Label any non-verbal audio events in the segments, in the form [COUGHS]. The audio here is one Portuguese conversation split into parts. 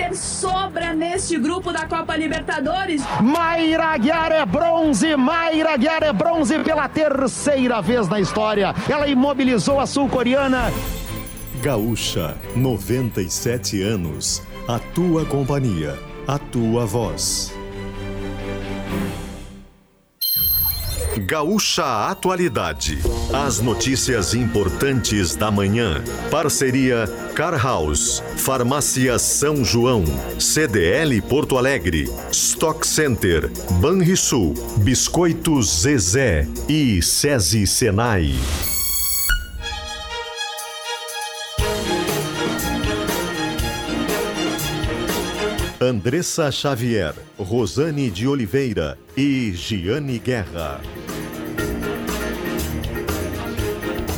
Inter sobra neste grupo da Copa Libertadores. Mayra Guiar é bronze, Mayra Guiar é bronze pela terceira vez na história. Ela imobilizou a sul-coreana. Gaúcha, 97 anos. A tua companhia, a tua voz. Gaúcha Atualidade. As notícias importantes da manhã. Parceria Car House, Farmácia São João, CDL Porto Alegre, Stock Center, Banrisul, Biscoitos Zezé e SESI Senai. Andressa Xavier, Rosane de Oliveira e Giane Guerra.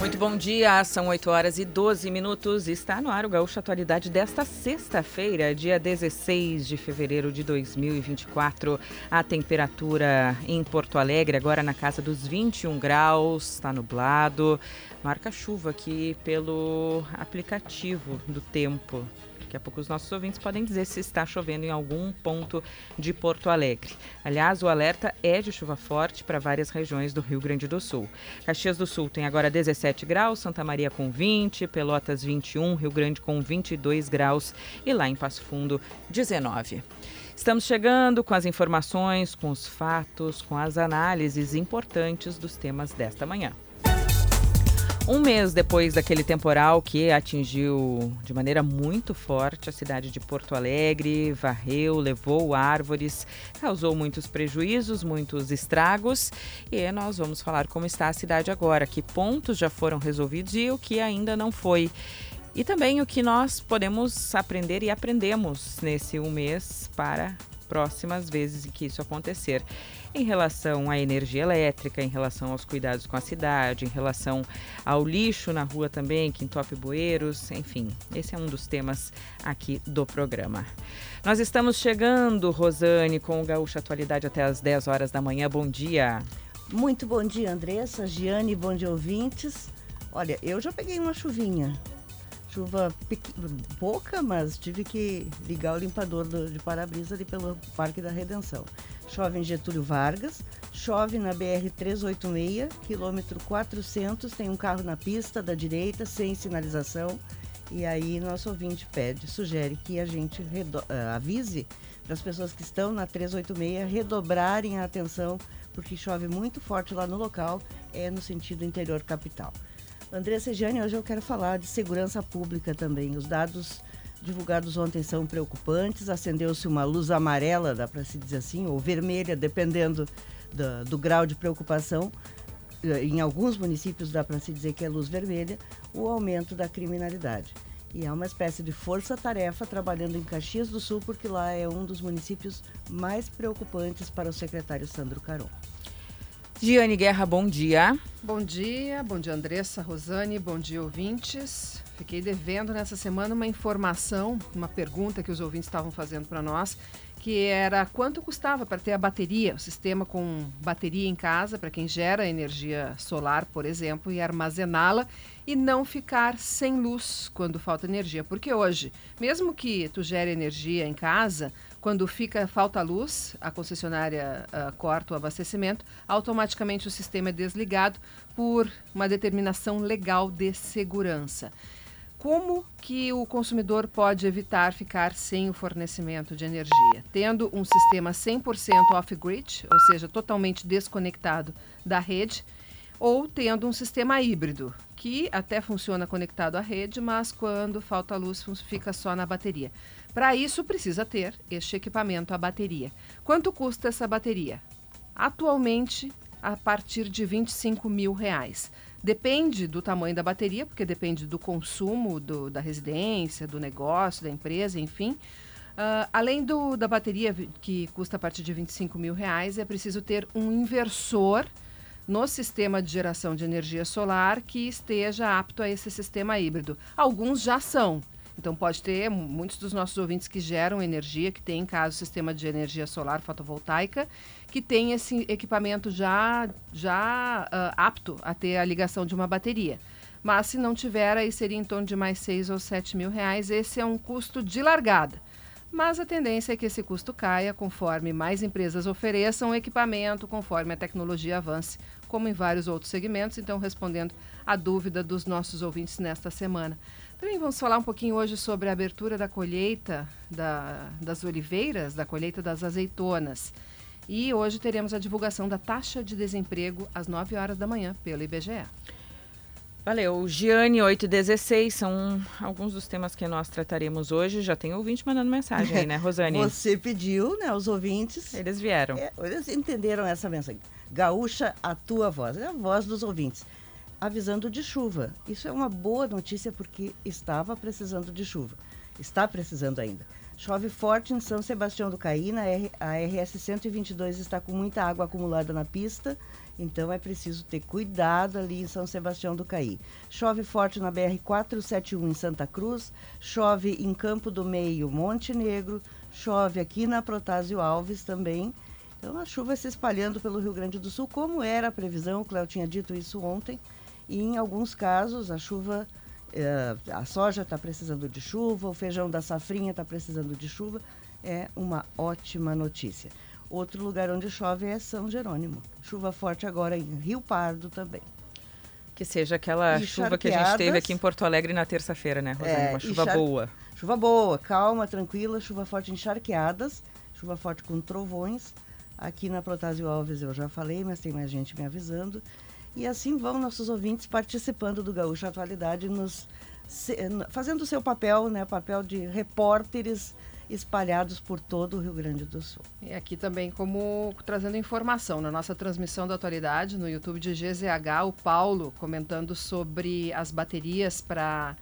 Muito bom dia, são 8 horas e 12 minutos. Está no ar o Gaúcho Atualidade desta sexta-feira, dia 16 de fevereiro de 2024. A temperatura em Porto Alegre, agora na casa dos 21 graus, está nublado. Marca chuva aqui pelo aplicativo do tempo. Daqui a pouco os nossos ouvintes podem dizer se está chovendo em algum ponto de Porto Alegre. Aliás, o alerta é de chuva forte para várias regiões do Rio Grande do Sul. Caxias do Sul tem agora 17 graus, Santa Maria com 20, Pelotas 21, Rio Grande com 22 graus e lá em Passo Fundo 19. Estamos chegando com as informações, com os fatos, com as análises importantes dos temas desta manhã. Um mês depois daquele temporal que atingiu de maneira muito forte a cidade de Porto Alegre, varreu, levou árvores, causou muitos prejuízos, muitos estragos. E nós vamos falar como está a cidade agora, que pontos já foram resolvidos e o que ainda não foi. E também o que nós podemos aprender e aprendemos nesse um mês para próximas vezes em que isso acontecer em relação à energia elétrica, em relação aos cuidados com a cidade, em relação ao lixo na rua também, que entope bueiros, enfim, esse é um dos temas aqui do programa. Nós estamos chegando, Rosane, com o Gaúcho Atualidade até às 10 horas da manhã. Bom dia. Muito bom dia, Andressa, Giane, bom dia, ouvintes. Olha, eu já peguei uma chuvinha. Chuva pouca, mas tive que ligar o limpador do, de para-brisa ali pelo Parque da Redenção chove em Getúlio Vargas, chove na BR 386, quilômetro 400, tem um carro na pista da direita sem sinalização. E aí nosso ouvinte pede, sugere que a gente uh, avise para as pessoas que estão na 386 redobrarem a atenção, porque chove muito forte lá no local, é no sentido interior capital. Andressa Sejane, hoje eu quero falar de segurança pública também. Os dados divulgados ontem são preocupantes. Acendeu-se uma luz amarela, dá para se dizer assim, ou vermelha, dependendo do, do grau de preocupação. Em alguns municípios dá para se dizer que é luz vermelha, o aumento da criminalidade. E é uma espécie de força-tarefa trabalhando em Caxias do Sul, porque lá é um dos municípios mais preocupantes para o secretário Sandro Caron. Giane Guerra, bom dia. Bom dia, bom dia Andressa, Rosane, bom dia ouvintes. Fiquei devendo nessa semana uma informação, uma pergunta que os ouvintes estavam fazendo para nós, que era quanto custava para ter a bateria, o sistema com bateria em casa, para quem gera energia solar, por exemplo, e armazená-la e não ficar sem luz quando falta energia. Porque hoje, mesmo que tu gere energia em casa, quando fica falta luz, a concessionária uh, corta o abastecimento, automaticamente o sistema é desligado por uma determinação legal de segurança. Como que o consumidor pode evitar ficar sem o fornecimento de energia? Tendo um sistema 100% off-grid, ou seja, totalmente desconectado da rede, ou tendo um sistema híbrido, que até funciona conectado à rede, mas quando falta luz fica só na bateria. Para isso precisa ter este equipamento, a bateria. Quanto custa essa bateria? Atualmente, a partir de 25 mil reais. Depende do tamanho da bateria, porque depende do consumo do, da residência, do negócio, da empresa, enfim. Uh, além do, da bateria, que custa a partir de 25 mil reais, é preciso ter um inversor no sistema de geração de energia solar que esteja apto a esse sistema híbrido. Alguns já são. Então pode ter muitos dos nossos ouvintes que geram energia, que tem em casa o sistema de energia solar fotovoltaica, que tem esse equipamento já, já uh, apto a ter a ligação de uma bateria. Mas se não tiver, aí seria em torno de mais 6 ou 7 mil reais. Esse é um custo de largada. mas a tendência é que esse custo caia conforme mais empresas ofereçam equipamento, conforme a tecnologia avance, como em vários outros segmentos. Então, respondendo à dúvida dos nossos ouvintes nesta semana. Também vamos falar um pouquinho hoje sobre a abertura da colheita da, das oliveiras, da colheita das azeitonas. E hoje teremos a divulgação da taxa de desemprego às 9 horas da manhã pelo IBGE. Valeu. Giane 816 são alguns dos temas que nós trataremos hoje. Já tem ouvinte mandando mensagem aí, né, [LAUGHS] Rosane? Você pediu, né, os ouvintes. Eles vieram. É, eles entenderam essa mensagem. Gaúcha, a tua voz. É a voz dos ouvintes. Avisando de chuva. Isso é uma boa notícia porque estava precisando de chuva. Está precisando ainda. Chove forte em São Sebastião do Caí, na a RS 122 está com muita água acumulada na pista então é preciso ter cuidado ali em São Sebastião do Caí. Chove forte na BR 471 em Santa Cruz, chove em Campo do Meio, Monte Negro, chove aqui na Protásio Alves também. Então a chuva se espalhando pelo Rio Grande do Sul, como era a previsão, o Cléo tinha dito isso ontem. E em alguns casos a chuva, eh, a soja está precisando de chuva, o feijão da safrinha está precisando de chuva. É uma ótima notícia. Outro lugar onde chove é São Jerônimo. Chuva forte agora em Rio Pardo também. Que seja aquela e chuva que a gente teve aqui em Porto Alegre na terça-feira, né, Rosane? É, Uma chuva boa. Chuva boa, calma, tranquila, chuva forte em charqueadas, chuva forte com trovões. Aqui na Protásio Alves eu já falei, mas tem mais gente me avisando. E assim vão nossos ouvintes participando do Gaúcho Atualidade, nos, fazendo o seu papel, né, papel de repórteres espalhados por todo o Rio Grande do Sul. E aqui também como trazendo informação na nossa transmissão da atualidade no YouTube de GZH, o Paulo comentando sobre as baterias para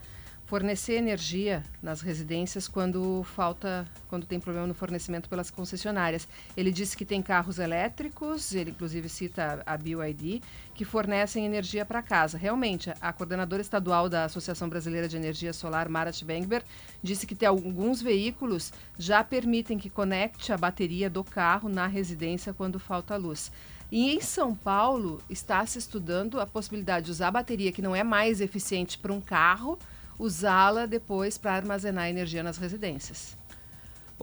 fornecer energia nas residências quando falta, quando tem problema no fornecimento pelas concessionárias. Ele disse que tem carros elétricos, ele inclusive cita a BioID, que fornecem energia para casa. Realmente, a coordenadora estadual da Associação Brasileira de Energia Solar, Marat Bengber, disse que tem alguns veículos já permitem que conecte a bateria do carro na residência quando falta luz. E em São Paulo está se estudando a possibilidade de usar a bateria que não é mais eficiente para um carro, usá-la depois para armazenar energia nas residências.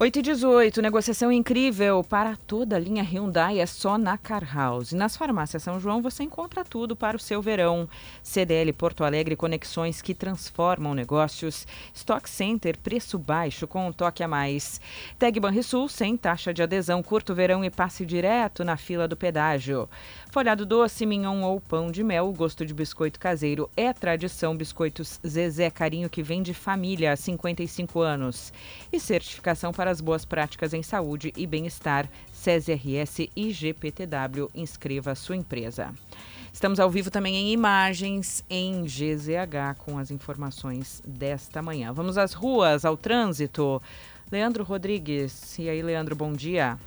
8 e 18, negociação incrível para toda a linha Hyundai é só na Car House. Nas farmácias São João você encontra tudo para o seu verão. CDL Porto Alegre, conexões que transformam negócios. Stock Center, preço baixo com um toque a mais. Tag Banrisul, sem taxa de adesão, curto verão e passe direto na fila do pedágio. Folhado doce, mignon ou pão de mel, o gosto de biscoito caseiro é tradição. Biscoitos Zezé Carinho que vem de família há 55 anos. E certificação para as boas práticas em saúde e bem-estar. CESRS e GPTW. Inscreva a sua empresa. Estamos ao vivo também em imagens em GZH com as informações desta manhã. Vamos às ruas, ao trânsito. Leandro Rodrigues. E aí, Leandro, bom dia.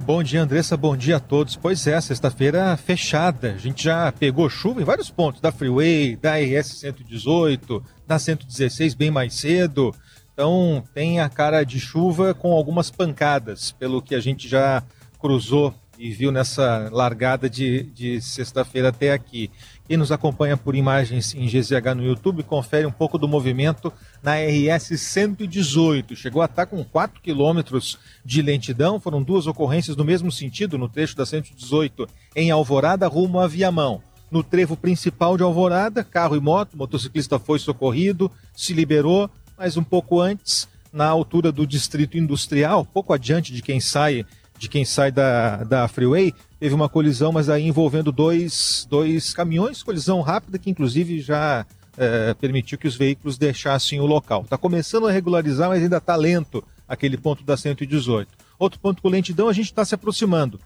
Bom dia, Andressa. Bom dia a todos. Pois é, sexta-feira fechada. A gente já pegou chuva em vários pontos da Freeway, da RS 118, da 116 bem mais cedo. Então tem a cara de chuva com algumas pancadas, pelo que a gente já cruzou e viu nessa largada de, de sexta-feira até aqui. Quem nos acompanha por imagens em GZH no YouTube, confere um pouco do movimento na RS 118. Chegou a estar com 4 quilômetros de lentidão. Foram duas ocorrências no mesmo sentido no trecho da 118 em Alvorada, rumo a Viamão. No trevo principal de Alvorada, carro e moto, motociclista foi socorrido, se liberou, mas um pouco antes, na altura do distrito industrial, pouco adiante de quem sai de quem sai da, da freeway, teve uma colisão, mas aí envolvendo dois, dois caminhões, colisão rápida que inclusive já é, permitiu que os veículos deixassem o local. Está começando a regularizar, mas ainda está lento aquele ponto da 118. Outro ponto com lentidão, a gente está se aproximando.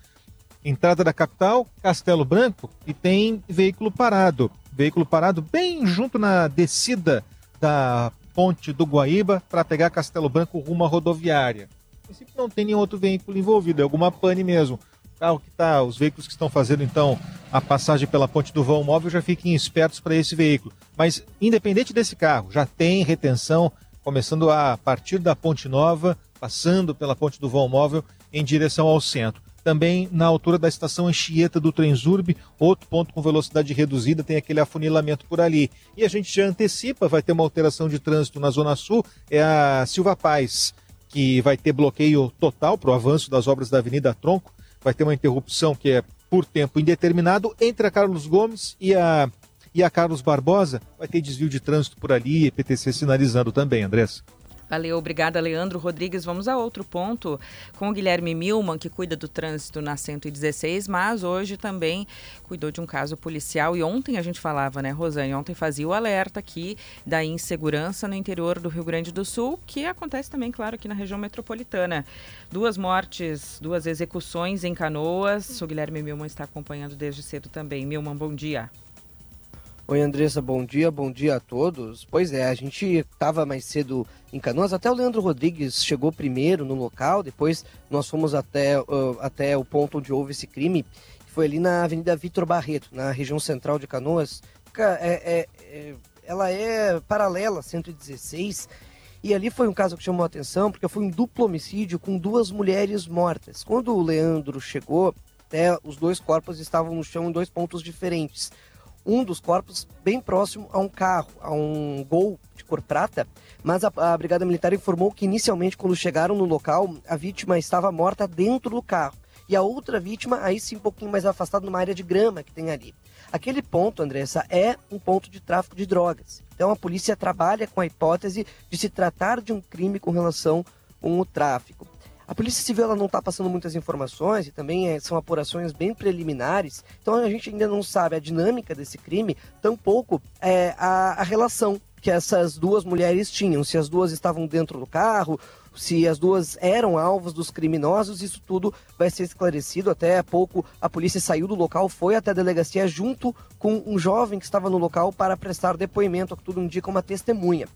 Entrada da capital, Castelo Branco, e tem veículo parado. Veículo parado bem junto na descida da ponte do Guaíba para pegar Castelo Branco rumo à rodoviária princípio não tem nenhum outro veículo envolvido, é alguma pane mesmo. Carro que tá, os veículos que estão fazendo então a passagem pela ponte do vão móvel já fiquem espertos para esse veículo. Mas independente desse carro, já tem retenção começando a partir da ponte nova, passando pela ponte do vão móvel em direção ao centro. também na altura da estação Anchieta do Transurb, outro ponto com velocidade reduzida, tem aquele afunilamento por ali. E a gente já antecipa, vai ter uma alteração de trânsito na Zona Sul, é a Silva Paz, que vai ter bloqueio total para o avanço das obras da Avenida Tronco, vai ter uma interrupção que é por tempo indeterminado entre a Carlos Gomes e a, e a Carlos Barbosa, vai ter desvio de trânsito por ali, EPTC sinalizando também, Andressa. Valeu, obrigada, Leandro Rodrigues. Vamos a outro ponto com o Guilherme Milman, que cuida do trânsito na 116, mas hoje também cuidou de um caso policial. E ontem a gente falava, né, Rosane? Ontem fazia o alerta aqui da insegurança no interior do Rio Grande do Sul, que acontece também, claro, aqui na região metropolitana. Duas mortes, duas execuções em canoas. O Guilherme Milman está acompanhando desde cedo também. Milman, bom dia. Oi, Andressa, bom dia, bom dia a todos. Pois é, a gente estava mais cedo em Canoas, até o Leandro Rodrigues chegou primeiro no local, depois nós fomos até, uh, até o ponto onde houve esse crime, que foi ali na Avenida Vitor Barreto, na região central de Canoas. É, é, é, ela é paralela à 116, e ali foi um caso que chamou a atenção, porque foi um duplo homicídio com duas mulheres mortas. Quando o Leandro chegou, até os dois corpos estavam no chão em dois pontos diferentes um dos corpos bem próximo a um carro, a um gol de cor prata, mas a, a, Brigada Militar informou que inicialmente, quando chegaram no local, a vítima estava morta dentro do carro. E a outra vítima, aí sim, um pouquinho mais afastada, numa área de grama que tem ali. Aquele ponto, Andressa, é um ponto de tráfico de drogas. Então a polícia trabalha com a hipótese de se tratar de um crime com relação com o tráfico. A Polícia Civil ela não está passando muitas informações e também é, são apurações bem preliminares, então a gente ainda não sabe a dinâmica desse crime, tampouco é, a, a relação que essas duas mulheres tinham, se as duas estavam dentro do carro, se as duas eram alvos dos criminosos, isso tudo vai ser esclarecido. Até há pouco a polícia saiu do local, foi até a delegacia junto com um jovem que estava no local para prestar depoimento, que tudo indica uma testemunha.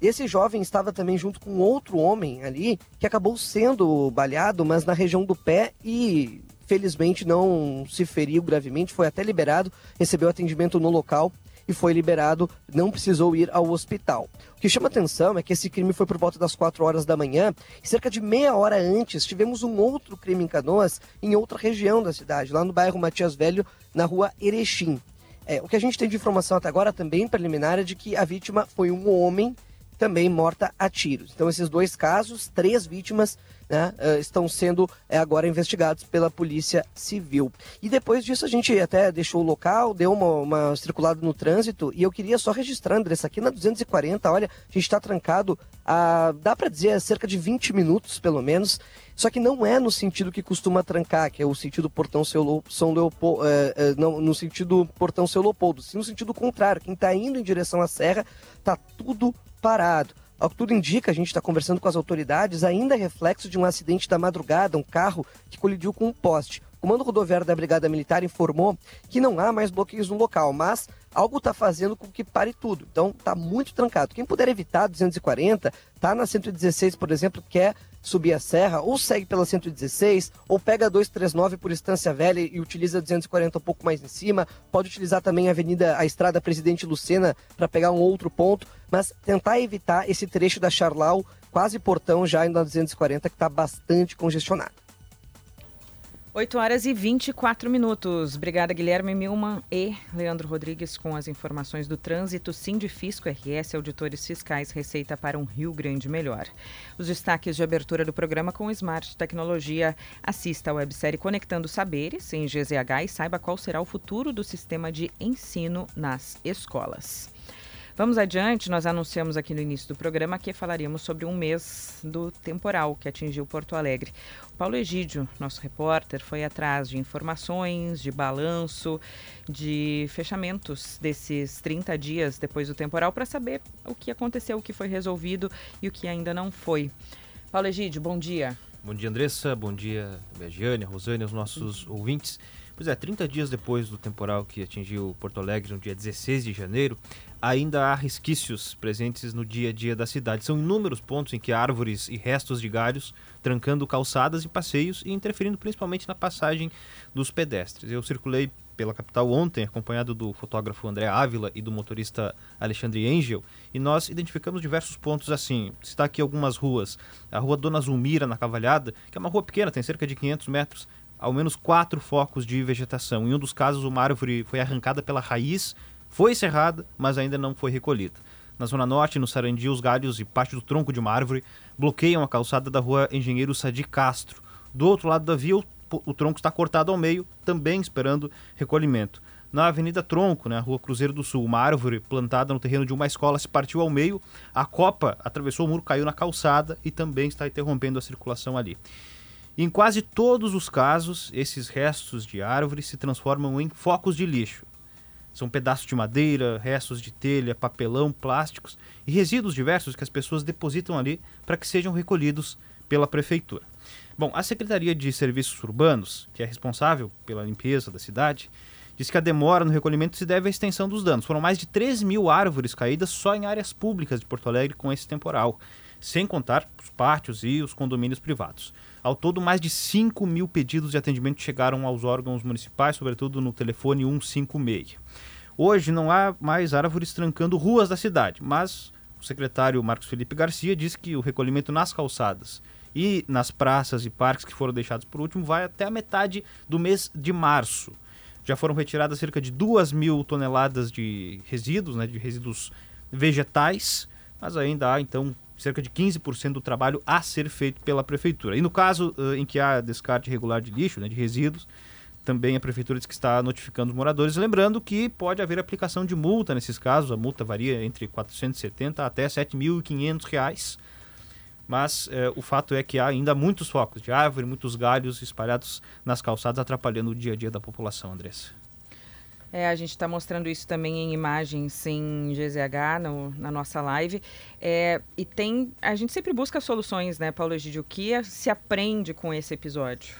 Esse jovem estava também junto com outro homem ali que acabou sendo baleado, mas na região do pé e felizmente não se feriu gravemente, foi até liberado, recebeu atendimento no local e foi liberado, não precisou ir ao hospital. O que chama atenção é que esse crime foi por volta das 4 horas da manhã e cerca de meia hora antes tivemos um outro crime em Canoas em outra região da cidade, lá no bairro Matias Velho, na rua Erechim. É, o que a gente tem de informação até agora também preliminar é de que a vítima foi um homem também morta a tiros. Então, esses dois casos, três vítimas né, uh, estão sendo uh, agora investigados pela Polícia Civil. E depois disso, a gente até deixou o local, deu uma, uma circulada no trânsito e eu queria só registrar, Andressa, aqui na 240, olha, a gente está trancado a, dá para dizer, cerca de 20 minutos, pelo menos. Só que não é no sentido que costuma trancar, que é o sentido portão São Leopoldo, é, é, não, no sentido portão Seu Leopoldo, sim no sentido contrário. Quem está indo em direção à serra, tá tudo parado. Ao que tudo indica, a gente está conversando com as autoridades, ainda é reflexo de um acidente da madrugada, um carro que colidiu com um poste. O Comando Rodoviário da Brigada Militar informou que não há mais bloqueios no local, mas algo está fazendo com que pare tudo. Então está muito trancado. Quem puder evitar 240, tá na 116, por exemplo, quer subir a serra, ou segue pela 116, ou pega 239 por Estância Velha e utiliza 240 um pouco mais em cima. Pode utilizar também a Avenida, a Estrada Presidente Lucena para pegar um outro ponto, mas tentar evitar esse trecho da Charlau, quase portão já indo na 240, que está bastante congestionado. 8 horas e 24 minutos. Obrigada, Guilherme Milman e Leandro Rodrigues com as informações do trânsito. Sindifisco RS, auditores fiscais, receita para um Rio Grande melhor. Os destaques de abertura do programa com Smart Tecnologia. Assista a websérie Conectando Saberes em GZH e saiba qual será o futuro do sistema de ensino nas escolas. Vamos adiante, nós anunciamos aqui no início do programa que falaríamos sobre um mês do temporal que atingiu Porto Alegre. O Paulo Egídio, nosso repórter, foi atrás de informações, de balanço, de fechamentos desses 30 dias depois do temporal para saber o que aconteceu, o que foi resolvido e o que ainda não foi. Paulo Egídio, bom dia. Bom dia, Andressa. Bom dia, Begiane, Rosane, os nossos ouvintes. Pois é, 30 dias depois do temporal que atingiu Porto Alegre no dia 16 de janeiro, ainda há resquícios presentes no dia a dia da cidade. São inúmeros pontos em que árvores e restos de galhos trancando calçadas e passeios e interferindo principalmente na passagem dos pedestres. Eu circulei pela capital ontem, acompanhado do fotógrafo André Ávila e do motorista Alexandre Engel, e nós identificamos diversos pontos assim. Está aqui algumas ruas. A rua Dona Zulmira, na Cavalhada, que é uma rua pequena, tem cerca de 500 metros, ao menos quatro focos de vegetação. Em um dos casos, uma árvore foi arrancada pela raiz, foi serrada, mas ainda não foi recolhida. Na Zona Norte, no Sarandi, os galhos e parte do tronco de uma árvore bloqueiam a calçada da rua Engenheiro Sadi Castro. Do outro lado da via, o, o tronco está cortado ao meio, também esperando recolhimento. Na Avenida Tronco, na né, Rua Cruzeiro do Sul, uma árvore plantada no terreno de uma escola se partiu ao meio, a copa atravessou o muro, caiu na calçada e também está interrompendo a circulação ali. Em quase todos os casos, esses restos de árvores se transformam em focos de lixo. São pedaços de madeira, restos de telha, papelão, plásticos e resíduos diversos que as pessoas depositam ali para que sejam recolhidos pela prefeitura. Bom, a Secretaria de Serviços Urbanos, que é responsável pela limpeza da cidade, diz que a demora no recolhimento se deve à extensão dos danos. Foram mais de 3 mil árvores caídas só em áreas públicas de Porto Alegre com esse temporal, sem contar os pátios e os condomínios privados. Ao todo, mais de 5 mil pedidos de atendimento chegaram aos órgãos municipais, sobretudo no telefone 156. Hoje não há mais árvores trancando ruas da cidade, mas o secretário Marcos Felipe Garcia diz que o recolhimento nas calçadas e nas praças e parques que foram deixados por último vai até a metade do mês de março. Já foram retiradas cerca de 2 mil toneladas de resíduos, né, de resíduos vegetais, mas ainda há então cerca de 15% do trabalho a ser feito pela prefeitura. E no caso uh, em que há descarte irregular de lixo, né, de resíduos, também a prefeitura diz que está notificando os moradores, lembrando que pode haver aplicação de multa nesses casos, a multa varia entre 470 até 7.500 reais. Mas eh, o fato é que há ainda muitos focos de árvore, muitos galhos espalhados nas calçadas, atrapalhando o dia a dia da população, Andressa. É, a gente está mostrando isso também em imagens em GZH no, na nossa live. É, e tem. A gente sempre busca soluções, né, Paulo Egídio? O que se aprende com esse episódio?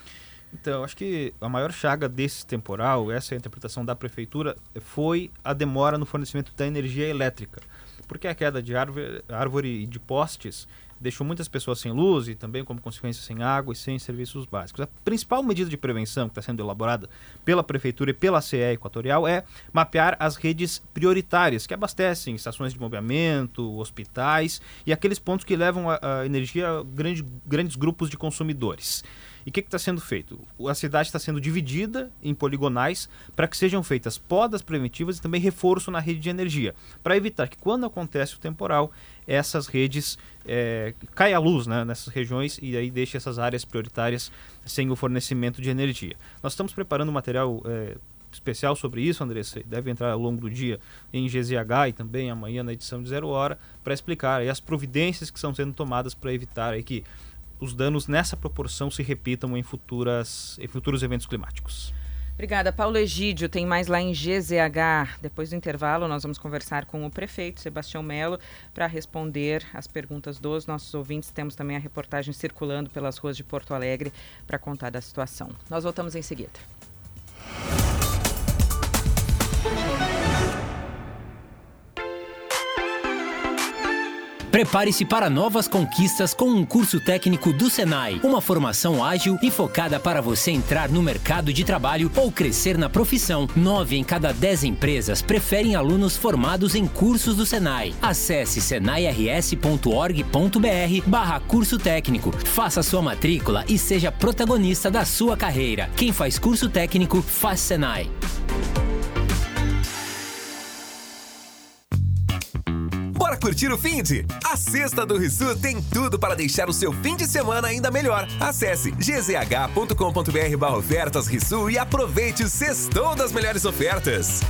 Então, acho que a maior chaga desse temporal, essa é a interpretação da prefeitura, foi a demora no fornecimento da energia elétrica. Porque a queda de árvore, árvore e de postes deixou muitas pessoas sem luz e também, como consequência, sem água e sem serviços básicos. A principal medida de prevenção que está sendo elaborada pela Prefeitura e pela CE Equatorial é mapear as redes prioritárias que abastecem estações de mobiliamento, hospitais e aqueles pontos que levam a, a energia a grande, grandes grupos de consumidores. E o que está sendo feito? A cidade está sendo dividida em poligonais para que sejam feitas podas preventivas e também reforço na rede de energia, para evitar que quando acontece o temporal, essas redes é, caia a luz né, nessas regiões e aí deixe essas áreas prioritárias sem o fornecimento de energia. Nós estamos preparando material é, especial sobre isso, Andressa, deve entrar ao longo do dia em GZH e também amanhã na edição de Zero Hora, para explicar as providências que estão sendo tomadas para evitar aí, que os danos nessa proporção se repitam em, futuras, em futuros eventos climáticos. Obrigada. Paulo Egídio tem mais lá em GZH. Depois do intervalo, nós vamos conversar com o prefeito, Sebastião Melo, para responder as perguntas dos nossos ouvintes. Temos também a reportagem circulando pelas ruas de Porto Alegre para contar da situação. Nós voltamos em seguida. Prepare-se para novas conquistas com um curso técnico do Senai. Uma formação ágil e focada para você entrar no mercado de trabalho ou crescer na profissão. Nove em cada dez empresas preferem alunos formados em cursos do Senai. Acesse senairs.org.br barra curso técnico. Faça sua matrícula e seja protagonista da sua carreira. Quem faz curso técnico faz Senai. Curtir o fim de? A Sexta do Rissu tem tudo para deixar o seu fim de semana ainda melhor. Acesse gzh.com.br barra ofertas Rissu e aproveite o sextou das melhores ofertas.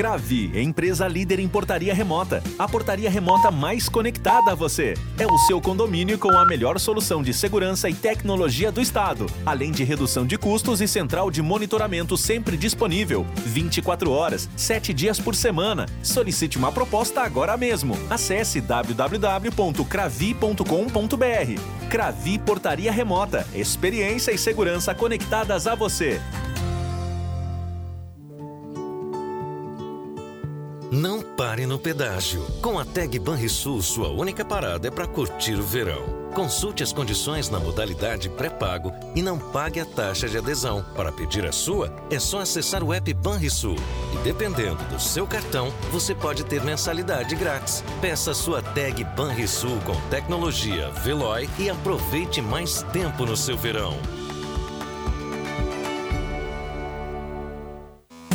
Cravi, empresa líder em portaria remota. A portaria remota mais conectada a você. É o seu condomínio com a melhor solução de segurança e tecnologia do estado, além de redução de custos e central de monitoramento sempre disponível. 24 horas, 7 dias por semana. Solicite uma proposta agora mesmo. Acesse www.cravi.com.br. Cravi Portaria Remota. Experiência e segurança conectadas a você. Não pare no pedágio. Com a Tag Banrisul, sua única parada é para curtir o verão. Consulte as condições na modalidade pré-pago e não pague a taxa de adesão. Para pedir a sua, é só acessar o app Banrisul. E dependendo do seu cartão, você pode ter mensalidade grátis. Peça sua tag Banrisul com tecnologia Veloy e aproveite mais tempo no seu verão.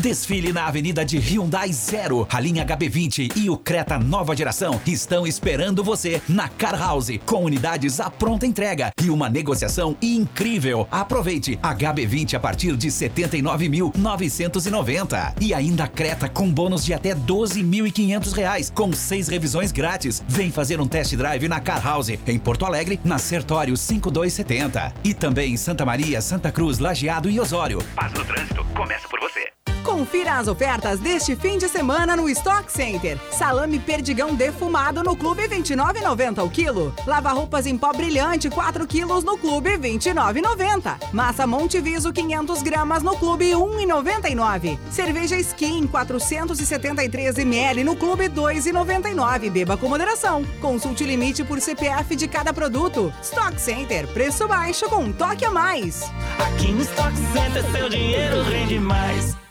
Desfile na Avenida de Hyundai Zero. A linha HB20 e o Creta nova geração estão esperando você na Car House, com unidades à pronta entrega e uma negociação incrível. Aproveite HB20 a partir de 79.990 e ainda Creta com bônus de até 12.500 reais, com seis revisões grátis. Vem fazer um test drive na Car House, em Porto Alegre, na Sertório 5270. E também em Santa Maria, Santa Cruz, Lajeado e Osório. Paz no trânsito, começa por você. Confira as ofertas deste fim de semana no Stock Center. Salame perdigão defumado no Clube 29,90 o quilo. Lava roupas em pó brilhante 4 quilos no Clube 29,90. Massa Monteviso 500 gramas no Clube 1,99. Cerveja Skin 473 ml no Clube 2,99. Beba com moderação. Consulte limite por CPF de cada produto. Stock Center, preço baixo com um toque a mais. Aqui no Stock Center seu dinheiro rende mais.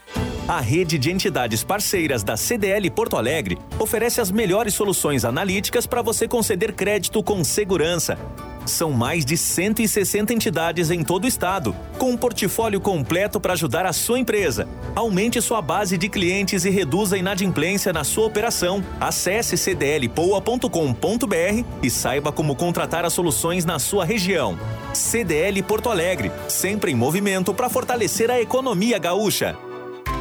A rede de entidades parceiras da CDL Porto Alegre oferece as melhores soluções analíticas para você conceder crédito com segurança. São mais de 160 entidades em todo o estado, com um portfólio completo para ajudar a sua empresa. Aumente sua base de clientes e reduza a inadimplência na sua operação. Acesse cdlpoa.com.br e saiba como contratar as soluções na sua região. CDL Porto Alegre, sempre em movimento para fortalecer a economia gaúcha.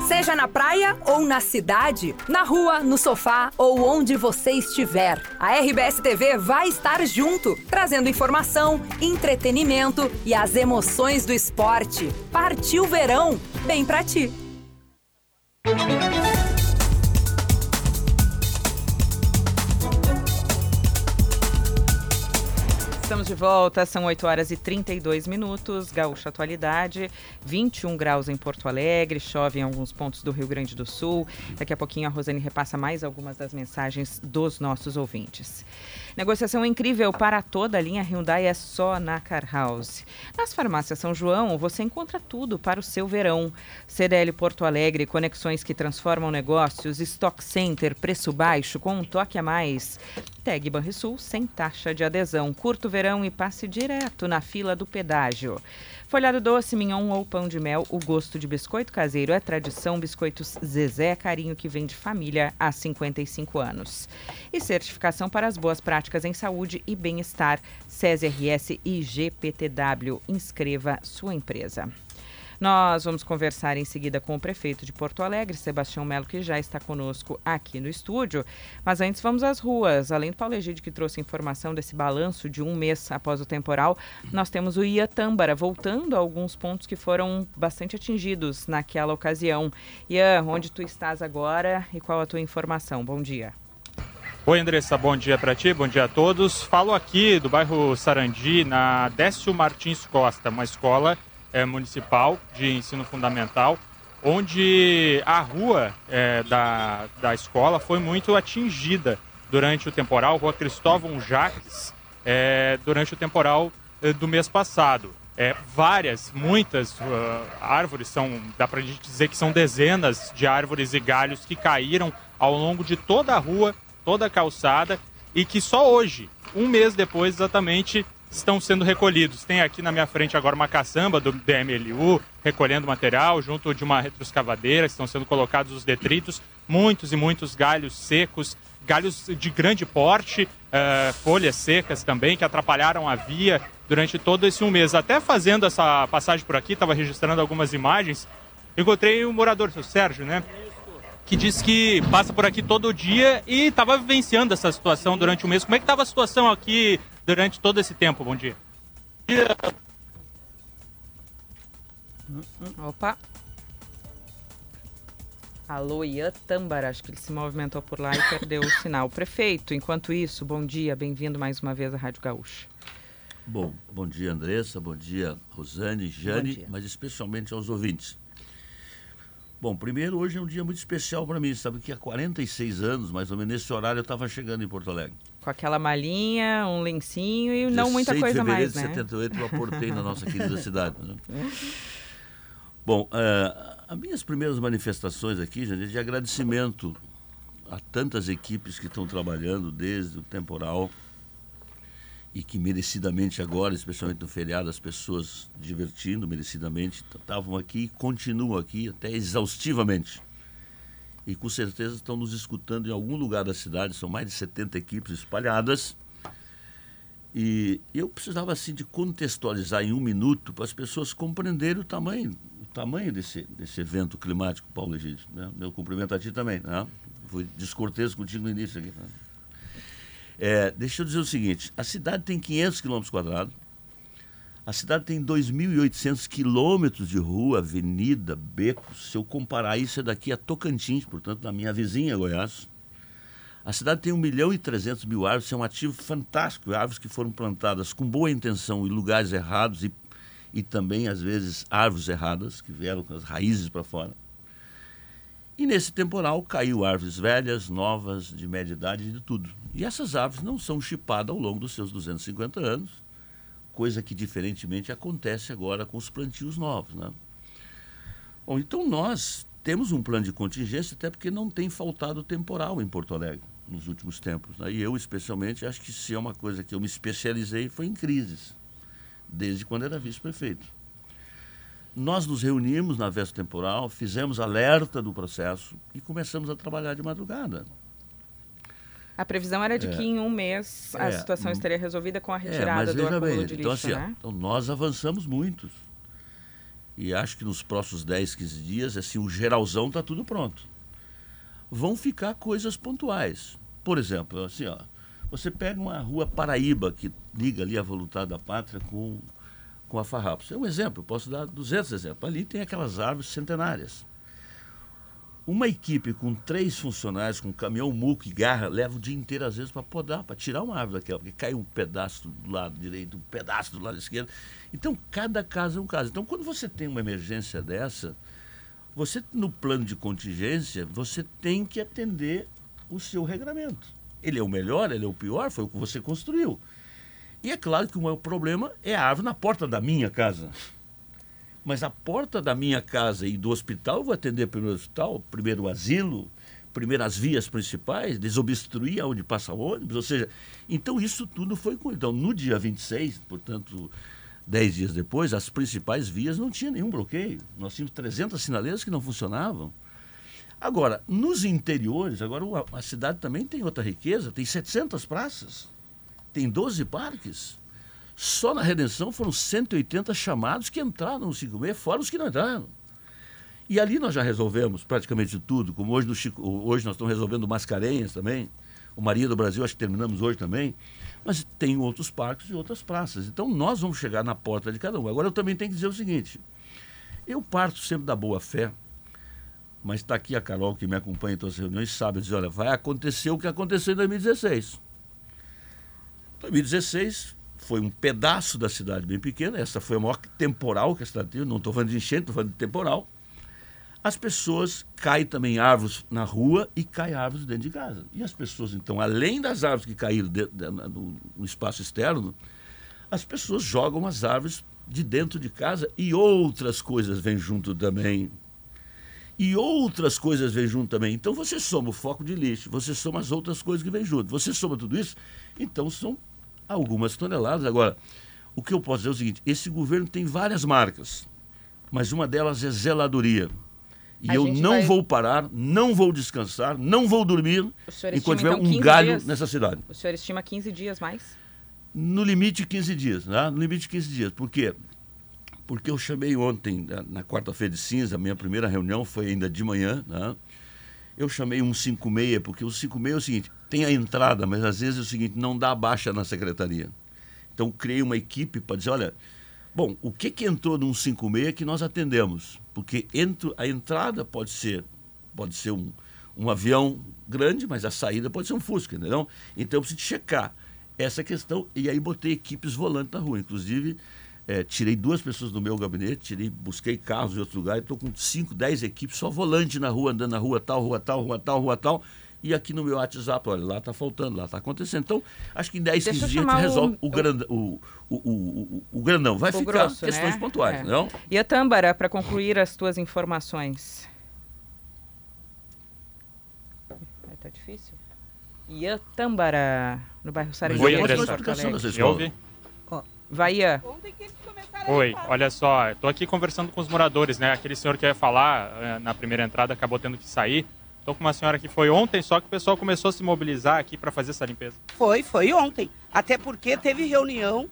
Seja na praia ou na cidade, na rua, no sofá ou onde você estiver, a RBS TV vai estar junto, trazendo informação, entretenimento e as emoções do esporte. Partiu verão, bem pra ti. Estamos de volta, são 8 horas e 32 minutos. Gaúcha Atualidade, 21 graus em Porto Alegre, chove em alguns pontos do Rio Grande do Sul. Daqui a pouquinho a Rosane repassa mais algumas das mensagens dos nossos ouvintes. Negociação incrível para toda a linha Hyundai é só na Car House. Nas farmácias São João, você encontra tudo para o seu verão. CDL Porto Alegre, conexões que transformam negócios, Stock Center, preço baixo com um toque a mais. Tag Banrisul sem taxa de adesão. Curto verão e passe direto na fila do pedágio. Folhado doce, mignon ou pão de mel, o gosto de biscoito caseiro é tradição. Biscoitos Zezé carinho que vem de família há 55 anos. E certificação para as boas práticas em saúde e bem-estar. CESRS e GPTW. Inscreva sua empresa. Nós vamos conversar em seguida com o prefeito de Porto Alegre, Sebastião Melo, que já está conosco aqui no estúdio. Mas antes vamos às ruas. Além do Paulo Egídio, que trouxe informação desse balanço de um mês após o temporal, nós temos o Ia Tâmbara, voltando a alguns pontos que foram bastante atingidos naquela ocasião. Ian, onde tu estás agora e qual a tua informação? Bom dia. Oi, Andressa, bom dia para ti, bom dia a todos. Falo aqui do bairro Sarandi, na Décio Martins Costa, uma escola é, municipal de ensino fundamental, onde a rua é, da, da escola foi muito atingida durante o temporal, Rua Cristóvão Jacques, é, durante o temporal é, do mês passado. É, várias, muitas uh, árvores, são, dá para a gente dizer que são dezenas de árvores e galhos que caíram ao longo de toda a rua, toda a calçada, e que só hoje, um mês depois exatamente, estão sendo recolhidos. Tem aqui na minha frente agora uma caçamba do DMLU recolhendo material junto de uma retroescavadeira, estão sendo colocados os detritos, muitos e muitos galhos secos, galhos de grande porte, uh, folhas secas também, que atrapalharam a via durante todo esse um mês. Até fazendo essa passagem por aqui, estava registrando algumas imagens, encontrei o um morador, o Sérgio, né? que diz que passa por aqui todo dia e estava vivenciando essa situação durante o mês. Como é que estava a situação aqui durante todo esse tempo? Bom dia. Opa. Alô, Ian Tâmbara, acho que ele se movimentou por lá e perdeu o sinal. Prefeito, enquanto isso, bom dia, bem-vindo mais uma vez à Rádio Gaúcha. Bom, bom dia, Andressa, bom dia, Rosane, Jane, mas especialmente aos ouvintes. Bom, primeiro, hoje é um dia muito especial para mim. Sabe que há 46 anos, mais ou menos, nesse horário, eu estava chegando em Porto Alegre. Com aquela malinha, um lencinho e não muita coisa mais, de né? 78 eu aportei na nossa querida [LAUGHS] cidade. Né? Bom, uh, as minhas primeiras manifestações aqui, gente, é de agradecimento a tantas equipes que estão trabalhando desde o temporal e que merecidamente agora, especialmente no feriado, as pessoas divertindo merecidamente estavam aqui e continuam aqui até exaustivamente. E com certeza estão nos escutando em algum lugar da cidade, são mais de 70 equipes espalhadas. E eu precisava assim de contextualizar em um minuto para as pessoas compreenderem o tamanho, o tamanho desse, desse evento climático, Paulo Egídio. Né? Meu cumprimento a ti também. Né? Fui descortês contigo no início aqui. Né? É, deixa eu dizer o seguinte: a cidade tem 500 quilômetros quadrados, a cidade tem 2.800 quilômetros de rua, avenida, becos. Se eu comparar isso, é daqui a Tocantins, portanto, na minha vizinha Goiás. A cidade tem 1 milhão e 300 mil árvores, é um ativo fantástico. Árvores que foram plantadas com boa intenção em lugares errados e, e também, às vezes, árvores erradas, que vieram com as raízes para fora. E nesse temporal caiu árvores velhas, novas, de média idade, de tudo. E essas árvores não são chipadas ao longo dos seus 250 anos, coisa que diferentemente acontece agora com os plantios novos. Né? Bom, então nós temos um plano de contingência, até porque não tem faltado temporal em Porto Alegre nos últimos tempos. Né? E eu, especialmente, acho que se é uma coisa que eu me especializei foi em crises, desde quando era vice-prefeito. Nós nos reunimos na véspera temporal, fizemos alerta do processo e começamos a trabalhar de madrugada. A previsão era de é. que em um mês a é. situação hum. estaria resolvida com a é, retirada é, do acúmulo bem, de então, lixo, assim, né? Então nós avançamos muito. E acho que nos próximos 10, 15 dias, assim, o geralzão está tudo pronto. Vão ficar coisas pontuais. Por exemplo, assim, ó, você pega uma rua Paraíba que liga ali a Voluntária da Pátria com com a Farrapos. É um exemplo, posso dar 200 exemplos. Ali tem aquelas árvores centenárias. Uma equipe com três funcionários, com caminhão, muco e garra, leva o dia inteiro, às vezes, para podar, para tirar uma árvore daquela, porque cai um pedaço do lado direito, um pedaço do lado esquerdo. Então, cada caso é um caso. Então, quando você tem uma emergência dessa, você, no plano de contingência, você tem que atender o seu regramento. Ele é o melhor, ele é o pior, foi o que você construiu. E é claro que o maior problema é a árvore na porta da minha casa. Mas a porta da minha casa e do hospital, eu vou atender primeiro o hospital, primeiro o asilo, primeiro as vias principais, desobstruir onde passa o ônibus, ou seja, então isso tudo foi. Então, no dia 26, portanto, dez dias depois, as principais vias não tinha nenhum bloqueio. Nós tínhamos 300 sinaleiras que não funcionavam. Agora, nos interiores, agora a cidade também tem outra riqueza, tem 700 praças tem 12 parques. Só na Redenção foram 180 chamados que entraram no 56, fora os que não entraram. E ali nós já resolvemos praticamente tudo, como hoje, Chico, hoje nós estamos resolvendo Mascarenhas também, o Maria do Brasil, acho que terminamos hoje também, mas tem outros parques e outras praças. Então nós vamos chegar na porta de cada um. Agora eu também tenho que dizer o seguinte: eu parto sempre da boa fé, mas está aqui a Carol que me acompanha em todas as reuniões, sabe dizer, olha, vai acontecer o que aconteceu em 2016. 2016 foi um pedaço da cidade bem pequena, essa foi a maior temporal que a cidade teve, não estou falando de enchente, estou falando de temporal. As pessoas caem também árvores na rua e caem árvores dentro de casa. E as pessoas, então, além das árvores que caíram de, de, no, no espaço externo, as pessoas jogam as árvores de dentro de casa e outras coisas vêm junto também. E outras coisas vêm junto também. Então você soma o foco de lixo, você soma as outras coisas que vêm junto. Você soma tudo isso, então são algumas toneladas. Agora, o que eu posso dizer é o seguinte: esse governo tem várias marcas, mas uma delas é zeladoria. E a eu não vai... vou parar, não vou descansar, não vou dormir enquanto tiver então, um galho dias... nessa cidade. O senhor estima 15 dias mais? No limite 15 dias, né? No limite 15 dias. Por quê? Porque eu chamei ontem, na quarta-feira de cinza, a minha primeira reunião foi ainda de manhã, né? Eu chamei um 56, porque o 56 é o seguinte, tem a entrada, mas às vezes é o seguinte, não dá baixa na secretaria. Então criei uma equipe para dizer, olha, bom, o que, que entrou num 56 que nós atendemos? Porque entro, a entrada pode ser, pode ser um, um avião grande, mas a saída pode ser um Fusca, entendeu? Então eu preciso checar essa questão e aí botei equipes volantes na rua. Inclusive, é, tirei duas pessoas do meu gabinete, tirei, busquei carros em outro lugar, estou com 5, 10 equipes, só volante na rua, andando na rua tal, rua tal, rua tal, rua tal. E aqui no meu WhatsApp, olha, lá está faltando, lá está acontecendo. Então, acho que em 10, Deixa 15 eu dias a gente resolve o- o, grande, o, o, o, o, grandão. Vai O ficar grosso, questões né? pontuais, É. não? E a Tâmbara, para concluir as tuas informações. Ai, Tá difícil. Ian Tâmbara, no bairro Sarandi. Oi, Porto Andressa. Alegre. Me ouve? Vai, Ian. Oi, olha só, estou aqui conversando com os moradores, né? Aquele senhor que ia falar eh, na primeira entrada acabou tendo que sair. Estou com uma senhora que foi ontem, só que o pessoal começou a se mobilizar aqui para fazer essa limpeza. Foi, foi ontem. Até porque teve reunião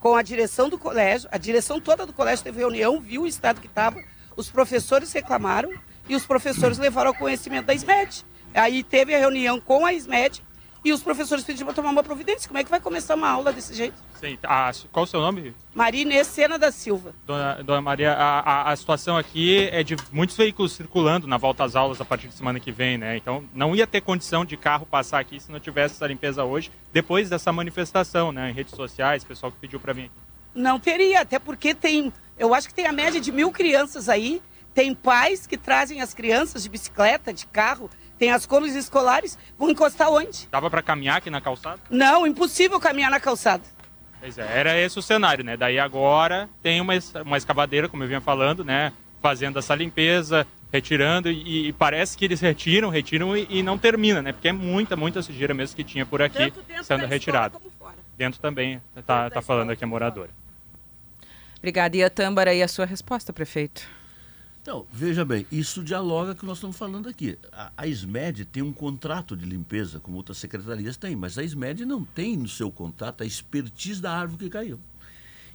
com a direção do colégio, a direção toda do colégio teve reunião, viu o estado que estava, os professores reclamaram e os professores levaram ao conhecimento da SMED. Aí teve a reunião com a SMED e os professores pediram para tomar uma providência. Como é que vai começar uma aula desse jeito? Sim, ah, qual o seu nome? Maria Inês Sena da Silva. Dona, Dona Maria, a, a- a situação aqui é de muitos veículos circulando na volta às aulas a partir de semana que vem, né? Então não ia ter condição de carro passar aqui se não tivesse essa limpeza hoje, depois dessa manifestação, né? Em redes sociais, pessoal que pediu para vir aqui. Não teria, até porque tem, eu acho que tem a média de mil crianças aí. Tem pais que trazem as crianças de bicicleta, de carro, tem as comes escolares, vão encostar onde? Dava para caminhar aqui na calçada? Não, impossível caminhar na calçada. Pois é, era esse o cenário, né? Daí agora tem uma, uma escavadeira, como eu vinha falando, né? Fazendo essa limpeza, retirando, e, e parece que eles retiram, retiram e, e não termina, né? Porque é muita, muita sujeira mesmo que tinha por aqui sendo retirada. Dentro também, tá, tá falando aqui a moradora. Obrigada, Ian Tâmbara. E a sua resposta, prefeito? Então, veja bem, isso dialoga com o que nós estamos falando aqui. A, a SMED tem um contrato de limpeza, como outras secretarias têm, mas a SMED não tem no seu contrato a expertise da árvore que caiu.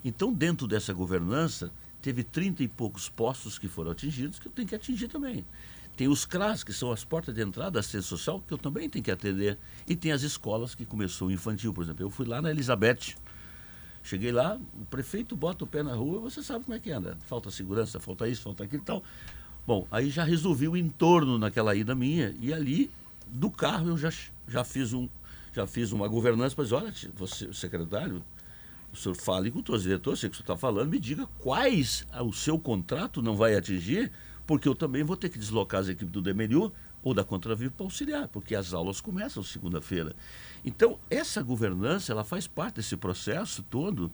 Então, dentro dessa governança, teve 30 e poucos postos que foram atingidos, que eu tenho que atingir também. Tem os CRAS, que são as portas de entrada da assistência social, que eu também tenho que atender. E tem as escolas que começou o infantil, por exemplo. Eu fui lá na Elizabeth, Cheguei lá, o prefeito bota o pé na rua, você sabe como é que anda. Falta segurança, falta isso, falta aquilo e tal. Bom, aí já resolvi o entorno naquela ida minha e ali do carro eu já, já fiz um já fiz uma governança para dizer, olha, você, secretário, o senhor fale com os seus diretores, sei que o senhor está falando, me diga quais ah, o seu contrato não vai atingir, porque eu também vou ter que deslocar as equipes do DMNU ou da Contravivo para auxiliar, porque as aulas começam segunda-feira. Então, essa governança, ela faz parte desse processo todo,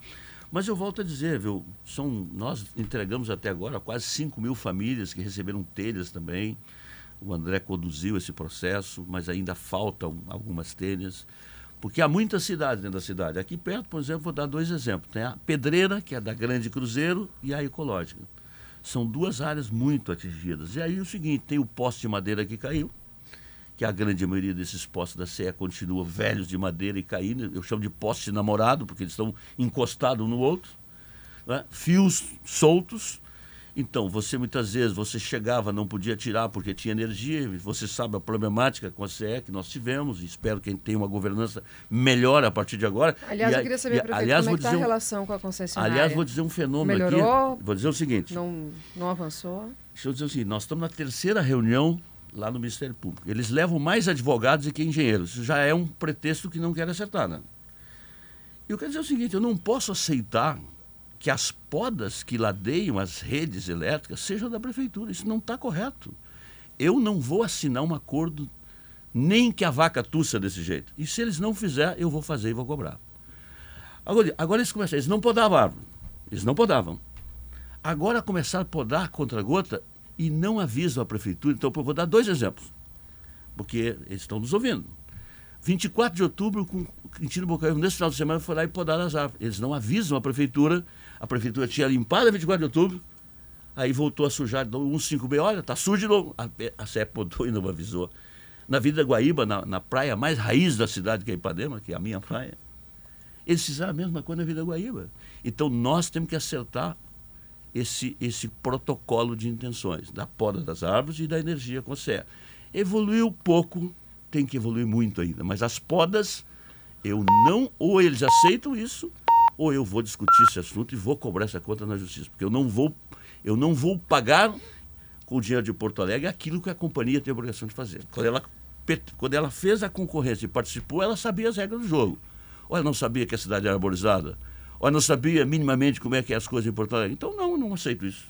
mas eu volto a dizer, viu, são, nós entregamos até agora quase 5 mil famílias que receberam telhas também, o André conduziu esse processo, mas ainda faltam algumas telhas, porque há muitas cidades dentro da cidade. Aqui perto, por exemplo, vou dar dois exemplos. Tem a Pedreira, que é da Grande Cruzeiro, e a Ecológica. São duas áreas muito atingidas. E aí é o seguinte, tem o poste de madeira que caiu, que a grande maioria desses postes da CE continua velhos de madeira e caindo. Eu chamo de poste namorado, porque eles estão encostados um no outro. né? Fios soltos. Então, você muitas vezes, você chegava, não podia tirar porque tinha energia. Você sabe a problemática com a CE que nós tivemos. e Espero que a gente tenha uma governança melhor a partir de agora. Aliás, E a- eu queria saber, e, prefeito, aliás, como é está a um- relação com a concessionária? Aliás, vou dizer um fenômeno Melhorou? aqui. Vou dizer o seguinte. Não, não avançou? Deixa eu dizer o seguinte, nós estamos na terceira reunião lá no Ministério Público. Eles levam mais advogados do que engenheiros. Isso já é um pretexto que não querem acertar, né? Eu quero dizer o seguinte, eu não posso aceitar que as podas que ladeiam as redes elétricas sejam da prefeitura. Isso não está correto. Eu não vou assinar um acordo nem que a vaca tussa desse jeito. E se eles não fizerem, eu vou fazer e vou cobrar. Agora, agora eles começaram, eles não podavam a árvore. Eles não podavam. Agora começaram a podar contra gota e não avisam a prefeitura. Então, eu vou dar dois exemplos, porque eles estão nos ouvindo. 24 de outubro, com Quintino Bocaiúva, nesse final de semana, foi lá e podaram as árvores. Eles não avisam a prefeitura. A prefeitura tinha limpado a 24 de outubro, aí voltou a sujar de novo, 155B, olha, está sujo de novo. A, a podou e não avisou. Na Vida Guaíba, na, na praia mais raiz da cidade, que é Ipanema, que é a minha praia, eles fizeram a mesma coisa na Vida Guaíba. Então, nós temos que acertar esse, esse protocolo de intenções da poda das árvores e da energia com a CE. Evoluiu pouco, tem que evoluir muito ainda, mas as podas, eu não, ou eles aceitam isso, ou eu vou discutir esse assunto e vou cobrar essa conta na justiça, porque eu não vou, eu não vou pagar com o dinheiro de Porto Alegre aquilo que a companhia tem a obrigação de fazer. Quando ela, quando ela fez a concorrência e participou, ela sabia as regras do jogo. Ou ela não sabia que a cidade era arborizada? Ou não sabia minimamente como é que é as coisas em Porto Alegre. Então, não, não aceito isso.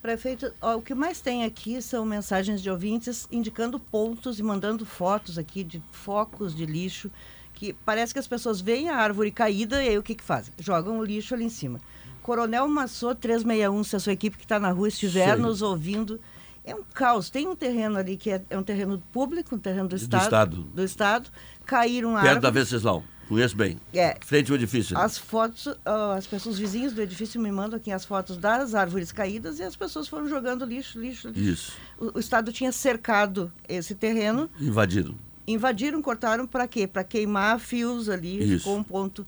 Prefeito, ó, o que mais tem aqui são mensagens de ouvintes indicando pontos e mandando fotos aqui de focos de lixo, que parece que as pessoas veem a árvore caída e aí o que, que fazem? Jogam o lixo ali em cima. Coronel Massô 361, se a sua equipe que está na rua estiver Sei. nos ouvindo, é um caos. Tem um terreno ali que é, é um terreno público, um terreno do Estado. Estado. Do Estado. Caíram perto da árvores. Venceslau. Conheço bem. É. Frente ao edifício. As fotos, ah, as pessoas vizinhos do edifício me mandam aqui as fotos das árvores caídas e as pessoas foram jogando lixo, lixo, lixo. Isso. O, o Estado tinha cercado esse terreno, Invadiram. invadiram, cortaram para quê? Para queimar fios ali, Isso. ficou um ponto.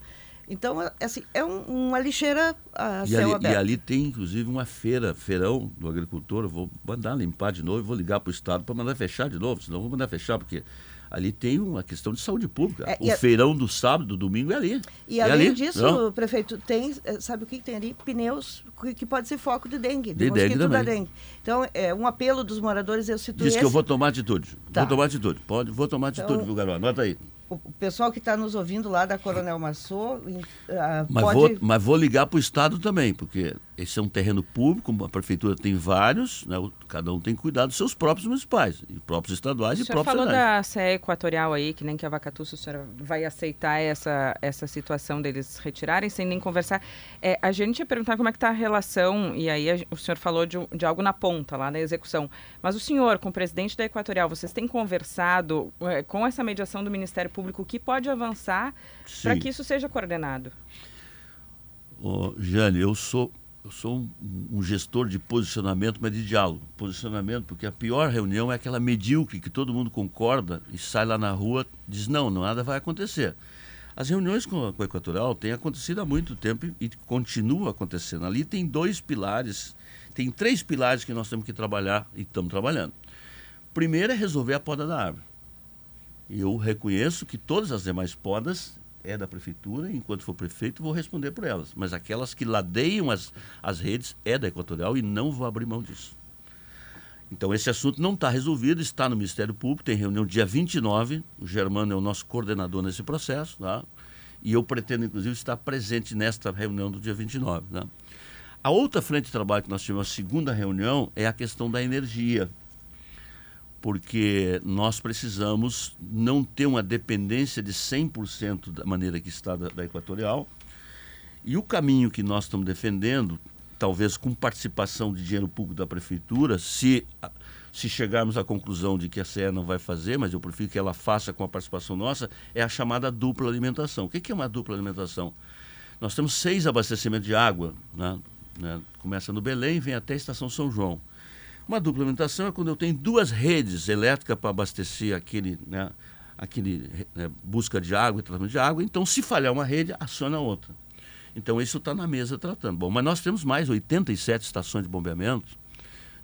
Então, assim, é um- uma lixeira a E céu ali, aberto. e ali tem, inclusive, uma feira, feirão do agricultor. Eu vou mandar limpar de novo vou ligar para o Estado para mandar fechar de novo. Senão vou mandar fechar, porque ali tem uma questão de saúde pública. É, o a- feirão do sábado, do domingo é ali. E é além ali, disso, não? prefeito, tem, eh, sabe o que tem ali? Pneus, que, que pode ser foco de dengue, de, De dengue mosquito da também. dengue. Então, é um apelo dos moradores, eu cito Diz que eu esse. vou tomar atitude. Tá. Vou tomar atitude. Pode, vou tomar atitude, Então- viu, garoto? Anota aí. O pessoal que está nos ouvindo lá da Coronel Massô, ah, Mas, pode... vou, mas vou ligar para o Estado também, porque esse é um terreno público, a prefeitura tem vários, né, cada um tem que cuidar dos seus próprios municipais, e próprios estaduais O e próprios falou federais. da CE Equatorial aí, que nem que a Vacatuça, o senhor vai aceitar essa, essa situação deles retirarem sem nem conversar. É, a gente ia perguntar como é que está a relação, e aí a- o senhor falou de, de algo na ponta, lá na execução. Mas o senhor, com o presidente da Equatorial, vocês têm conversado é, com essa mediação do Ministério Público, o que pode avançar para que isso seja coordenado? Ô, Jane, eu sou, eu sou um, um gestor de posicionamento, mas de diálogo. Posicionamento, porque a pior reunião é aquela medíocre que todo mundo concorda e sai lá na rua diz, não, nada vai acontecer. As reuniões com a, com a Equatorial têm acontecido há muito tempo e, e continuam acontecendo. Ali tem dois pilares, tem três pilares que nós temos que trabalhar e estamos trabalhando. Primeiro é resolver a poda da árvore. Eu reconheço que todas as demais podas é da prefeitura, enquanto for prefeito vou responder por elas. Mas aquelas que ladeiam as, as redes é da Equatorial e não vou abrir mão disso. Então esse assunto não está resolvido, está no Ministério Público, tem reunião dia 29, o Germano é o nosso coordenador nesse processo, tá? e eu pretendo inclusive estar presente nesta reunião do dia 29. Tá? A outra frente de trabalho que nós tivemos, a segunda reunião, é a questão da energia porque nós precisamos não ter uma dependência de 100% da maneira que está da, da Equatorial. E o caminho que nós estamos defendendo, talvez com participação de dinheiro público da prefeitura, se, se chegarmos à conclusão de que a CE não vai fazer, mas eu prefiro que ela faça com a participação nossa, é a chamada dupla alimentação. O que é uma dupla alimentação? Nós temos seis abastecimentos de água, né? Né? começa no Belém, vem até a Estação São João. Uma dupla alimentação é quando eu tenho duas redes elétricas para abastecer aquele, né, aquele né, busca de água e tratamento de água. Então, se falhar uma rede, aciona a outra. Então, isso está na mesa tratando. Bom, mas nós temos mais 87 estações de bombeamento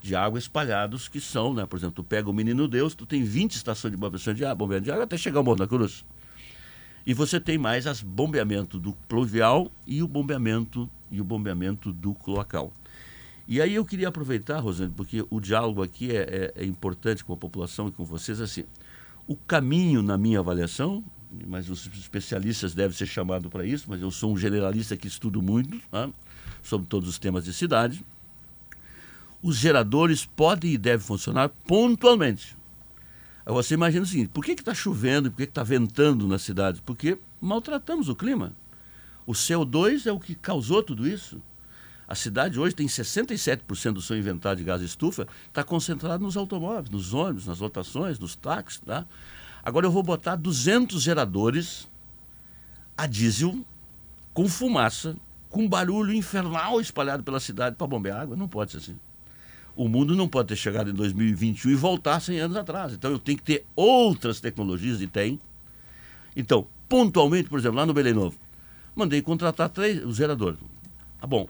de água espalhados que são, né, por exemplo, tu pega o Menino Deus, tu tem 20 estações de bombeamento de água, bombeamento de água até chegar ao Morro da Cruz. E você tem mais as bombeamento do pluvial e o bombeamento e o bombeamento do cloacal. E aí eu queria aproveitar, Rosane, porque o diálogo aqui é, é, é, importante com a população e com vocês, assim, o caminho, na minha avaliação, mas os especialistas devem ser chamados para isso, mas eu sou um generalista que estudo muito né, sobre todos os temas de cidade, os geradores podem e devem funcionar pontualmente. Você imagina o seguinte, por que está chovendo, por que está ventando na cidade? Porque maltratamos o clima. O CO2 é o que causou tudo isso. A cidade hoje tem 67% do seu inventário de gás estufa, está concentrado nos automóveis, nos ônibus, nas lotações, nos táxis. Tá? Agora eu vou botar 200 geradores a diesel, com fumaça, com barulho infernal espalhado pela cidade para bombear água. Não pode ser assim. O mundo não pode ter chegado em 2021 e voltar 100 anos atrás. Então eu tenho que ter outras tecnologias, e tem. Então, pontualmente, por exemplo, lá no Belém Novo, mandei contratar três, o gerador. Ah, bom,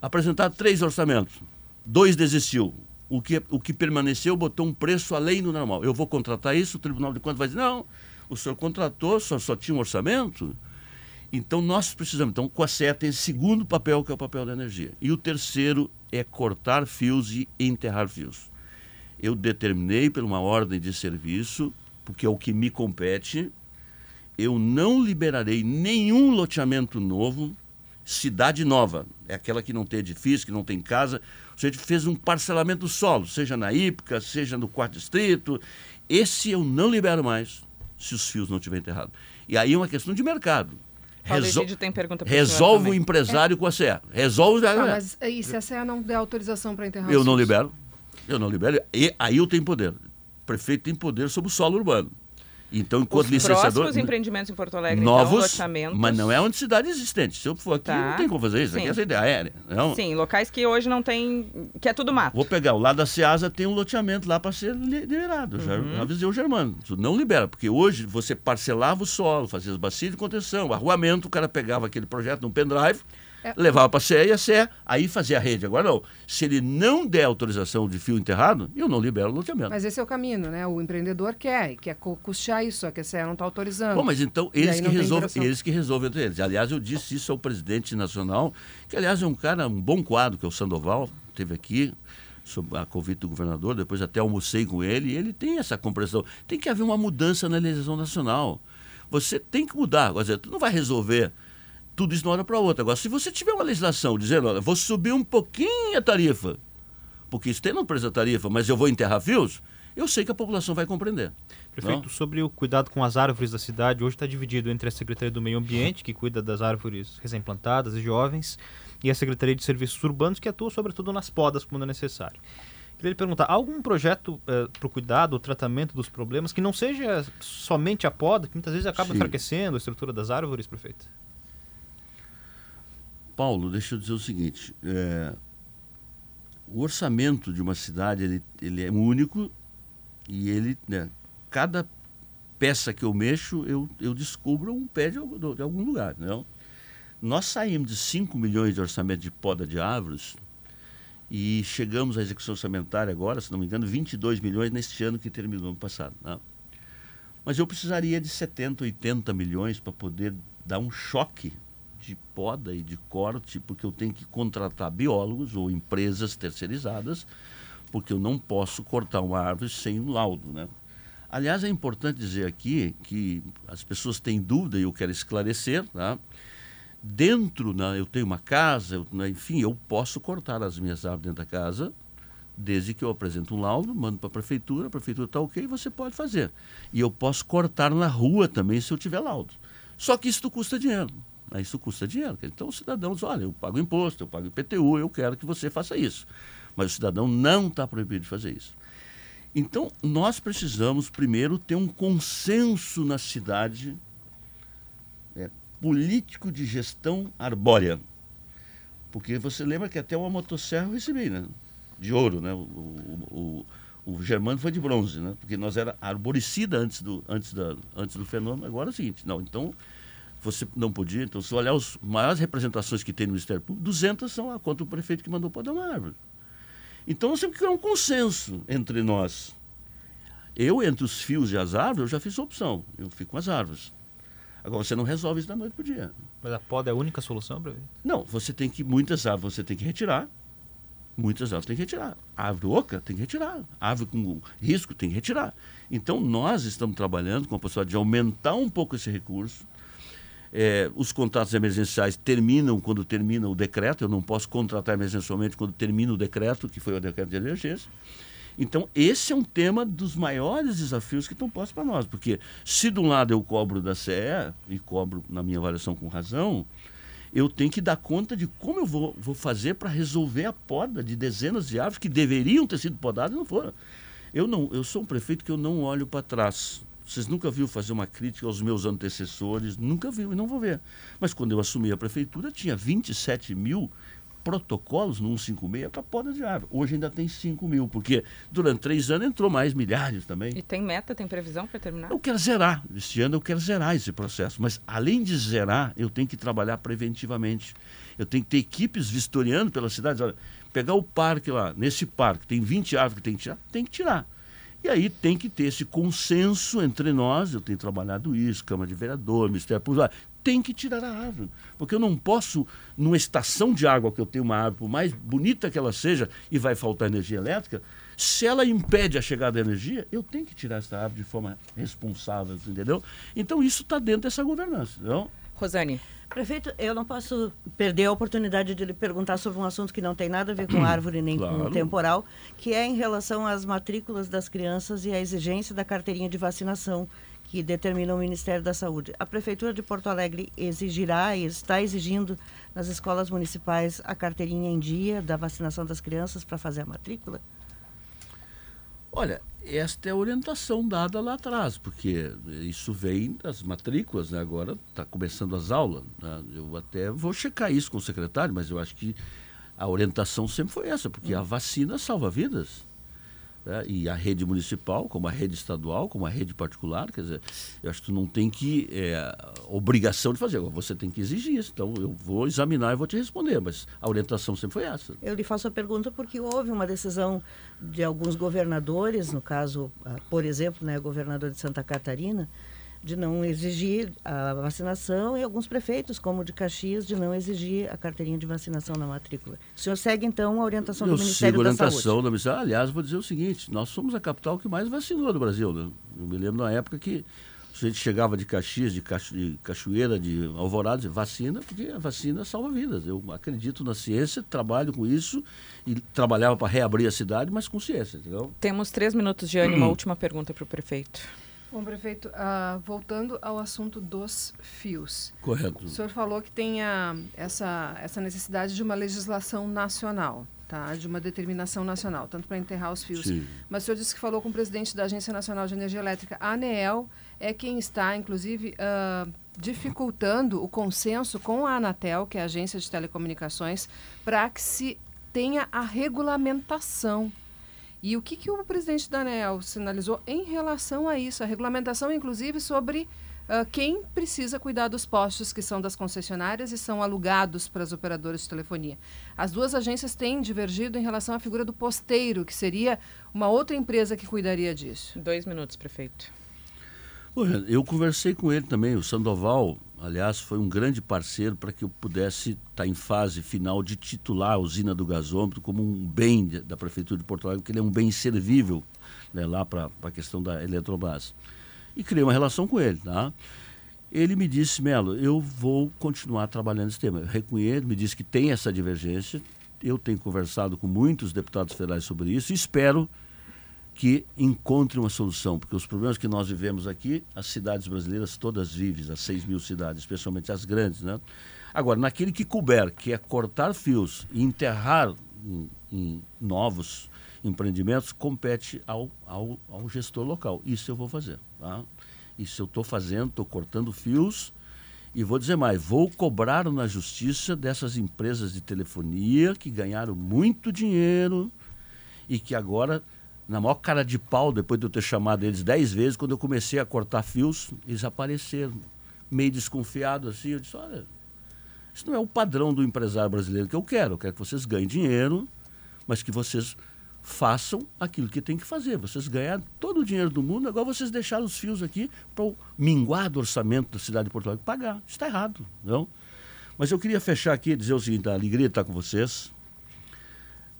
apresentar três orçamentos. Dois desistiu. O que, o que permaneceu botou um preço além do normal. Eu vou contratar isso, o Tribunal de Contas vai dizer, não, o senhor contratou, só, só tinha um orçamento. Então nós precisamos. Então, o CE tem esse segundo papel, que é o papel da energia. E o terceiro é cortar fios e enterrar fios. Eu determinei por uma ordem de serviço, porque é o que me compete, eu não liberarei nenhum loteamento novo cidade nova, é aquela que não tem edifício, que não tem casa. A gente fez um parcelamento do solo, seja na Ípica, seja no quarto distrito. Esse eu não libero mais se os fios não estiverem enterrados. E aí é uma questão de mercado. Resol- o senhor Resolve o empresário com a CE. Resolve. Tá, mas e se a CE não der autorização para enterrar Eu os não fios? libero. Eu não libero. E aí eu tenho poder. O prefeito tem poder sobre o solo urbano. Então, enquanto Os licenciador. próximos empreendimentos em Porto Alegre, novos, então, mas não é uma cidade existente. Se eu for aqui, Tá. não tem como fazer isso. Aqui Sim. é essa ideia aérea. Não. Sim, locais que hoje não tem... que é tudo mato. Vou pegar o lado da Ceasa, tem um loteamento lá para ser li- liberado. Já Uhum. avisei o Germano. Não libera, porque hoje você parcelava o solo, fazia as bacias de contenção, arruamento, o cara pegava aquele projeto num pendrive, É. levava para a CE e a CE, aí fazia a rede. Agora não. Se ele não der autorização de fio enterrado, eu não libero o loteamento. Mas esse é o caminho, né? O empreendedor quer, e quer cu- custear isso, só que a CE não está autorizando. Bom, mas então eles que, resolvem, eles que resolvem entre eles. Aliás, eu disse isso ao presidente nacional, que aliás é um cara, um bom quadro, que é o Sandoval, teve aqui, sob a convite do governador, depois até almocei com ele, e ele tem essa compreensão. Tem que haver uma mudança na legislação nacional. Você tem que mudar. Quer dizer, tu não vai resolver tudo isso de uma hora para outra. Agora, se você tiver uma legislação dizendo, olha, vou subir um pouquinho a tarifa, porque isso tem no preço da tarifa, mas eu vou enterrar fios, eu sei que a população vai compreender. Prefeito, Não? sobre o cuidado com as árvores da cidade, hoje está dividido entre a Secretaria do Meio Ambiente, que cuida das árvores recém-plantadas e jovens, e a Secretaria de Serviços Urbanos, que atua sobretudo nas podas quando é necessário. Queria lhe perguntar, há algum projeto para o cuidado, o tratamento dos problemas, que não seja somente a poda, que muitas vezes acaba Sim. enfraquecendo a estrutura das árvores, prefeito? Paulo, deixa eu dizer o seguinte: é, o orçamento de uma cidade ele, ele é único e ele, né, cada peça que eu mexo, eu, eu descubro um pé de, de algum lugar. Não? Nós saímos de 5 milhões de orçamento de poda de árvores e chegamos à execução orçamentária agora, se não me engano, 22 milhões neste ano que terminou ano passado. não? Mas eu precisaria de 70, 80 milhões para poder dar um choque de poda e de corte, porque eu tenho que contratar biólogos ou empresas terceirizadas, porque eu não posso cortar uma árvore sem um laudo, né? Aliás, é importante dizer aqui que as pessoas têm dúvida e eu quero esclarecer, tá? Dentro, né, eu tenho uma casa, eu, né, enfim, eu posso cortar as minhas árvores dentro da casa, desde que eu apresente um laudo, mando para a prefeitura, a prefeitura está ok, você pode fazer. E eu posso cortar na rua também se eu tiver laudo. Só que isso custa dinheiro. Né? Isso custa dinheiro. Então o cidadão diz, olha, eu pago imposto, eu pago IPTU, eu quero que você faça isso. Mas o cidadão não está proibido de fazer isso. Então, nós precisamos, primeiro, ter um consenso na cidade é, político de gestão arbórea. Porque você lembra que até uma motosserra eu recebi, né? De ouro, né? O, o, o, o Germano foi de bronze, né? Porque nós era arboricida antes do, antes, da, antes do fenômeno. Agora é o seguinte, não, então você não podia. Então, se olhar as maiores representações que tem no Ministério Público, 200 são a contra o prefeito que mandou podar uma árvore. Então nós temos que criar um consenso entre nós. Eu, entre os fios e as árvores, eu já fiz a opção. Eu fico com as árvores. Agora, você não resolve isso da noite para o dia. Mas a poda é a única solução, prefeito? Não, você tem que, muitas árvores você tem que retirar. Muitas árvores tem que retirar. A árvore oca tem que retirar. A árvore com risco tem que retirar. Então, nós estamos trabalhando com a possibilidade de aumentar um pouco esse recurso. É, os contratos emergenciais terminam quando termina o decreto. Eu não posso contratar emergencialmente quando termina o decreto, que foi o decreto de emergência. Então, esse é um tema dos maiores desafios que estão postos para nós. Porque se de um lado eu cobro da CE, e cobro na minha avaliação com razão, eu tenho que dar conta de como eu vou, vou fazer para resolver a poda de dezenas de árvores que deveriam ter sido podadas e não foram. Eu, não, eu sou um prefeito que eu não olho para trás. Vocês nunca viram fazer uma crítica aos meus antecessores, nunca viu e não vou ver. Mas quando eu assumi a prefeitura, tinha 27 mil protocolos no 156 para poda de árvore. Hoje ainda tem 5 mil, porque durante três anos entrou mais milhares também. E tem meta, tem previsão para terminar? Eu quero zerar. Este ano eu quero zerar esse processo. Mas além de zerar, eu tenho que trabalhar preventivamente. Eu tenho que ter equipes vistoriando pelas cidades. Olha, pegar o parque lá, nesse parque, tem 20 árvores que tem que tirar, tem que tirar. E aí tem que ter esse consenso entre nós, eu tenho trabalhado isso, Câmara de Vereador, Ministério Público, tem que tirar a árvore. Porque eu não posso, numa estação de água que eu tenho uma árvore, por mais bonita que ela seja, e vai faltar energia elétrica, se ela impede a chegada da energia, eu tenho que tirar essa árvore de forma responsável, entendeu? Então isso está dentro dessa governança. Não? Rosane, Prefeito, eu não posso perder a oportunidade de lhe perguntar sobre um assunto que não tem nada a ver com árvore nem Claro. com temporal, que é em relação às matrículas das crianças e à exigência da carteirinha de vacinação que determina o Ministério da Saúde. A Prefeitura de Porto Alegre exigirá e está exigindo nas escolas municipais a carteirinha em dia da vacinação das crianças para fazer a matrícula? Olha, esta é a orientação dada lá atrás, porque isso vem das matrículas, né? agora está começando as aulas. né? Eu até vou checar isso com o secretário, mas eu acho que a orientação sempre foi essa, porque a vacina salva vidas. Né? E a rede municipal, como a rede estadual, como a rede particular, quer dizer, eu acho que tu não tem que é, obrigação de fazer, você tem que exigir isso. Então eu vou examinar e vou te responder, mas a orientação sempre foi essa. Eu lhe faço a pergunta porque houve uma decisão de alguns governadores, no caso, ah, por exemplo, né, governador de Santa Catarina, de não exigir a vacinação e alguns prefeitos, como o de Caxias, de não exigir a carteirinha de vacinação na matrícula. O senhor segue, então, a orientação Eu do Ministério sigo a da orientação Saúde? da Ministério. Aliás, vou dizer o seguinte: nós somos a capital que mais vacinou do Brasil. Né? Eu me lembro na época que a gente chegava de Caxias, de, Cacho- de Cachoeira, de Alvorada, dizia, vacina, porque a vacina salva vidas. Eu acredito na ciência, trabalho com isso e trabalhava para reabrir a cidade, mas com ciência, entendeu? Temos três minutos de uma [CLEARS THROAT] última pergunta para o prefeito. Bom, prefeito, ah, voltando ao assunto dos fios. Correto. O senhor falou que tem a- essa, essa necessidade de uma legislação nacional, tá? de uma determinação nacional, tanto para enterrar os fios. Sim. Mas o senhor disse que falou com o presidente da Agência Nacional de Energia Elétrica, a ANEEL, é quem está, inclusive, ah, dificultando o consenso com a Anatel, que é a Agência de Telecomunicações, para que se tenha a regulamentação. E o que, que o presidente da ANEEL sinalizou em relação a isso? A regulamentação, inclusive, sobre ah, quem precisa cuidar dos postos que são das concessionárias e são alugados para as operadoras de telefonia. As duas agências têm divergido em relação à figura do posteiro, que seria uma outra empresa que cuidaria disso. Dois minutos, prefeito. Eu conversei com ele também, o Sandoval, aliás, foi um grande parceiro para que eu pudesse estar em fase final de titular a usina do gasômetro como um bem da Prefeitura de Porto Alegre, porque ele é um bem servível né, lá para a questão da Eletrobras. E criei uma relação com ele, tá? Ele me disse, Melo, eu vou continuar trabalhando nesse tema. Eu reconheço, me disse que tem essa divergência. Eu tenho conversado com muitos deputados federais sobre isso e espero que encontre uma solução, porque os problemas que nós vivemos aqui, as cidades brasileiras todas vivem, as 6 mil cidades, especialmente as grandes, né? Agora, naquele que couber, que é cortar fios e enterrar em, em novos empreendimentos, compete ao, ao, ao gestor local. Isso eu vou fazer, tá? Isso eu estou fazendo, estou cortando fios e vou dizer mais, vou cobrar na justiça dessas empresas de telefonia que ganharam muito dinheiro e que agora, na maior cara de pau, depois de eu ter chamado eles dez vezes, quando eu comecei a cortar fios, eles apareceram, meio desconfiados assim. Eu disse: olha, isso não é o padrão do empresário brasileiro que eu quero. Eu quero que vocês ganhem dinheiro, mas que vocês façam aquilo que tem que fazer. Vocês ganharam todo o dinheiro do mundo, agora vocês deixaram os fios aqui para o minguado orçamento da cidade de Porto Alegre pagar. Isso está errado, não? Mas eu queria fechar aqui e dizer o seguinte: a alegria estar com vocês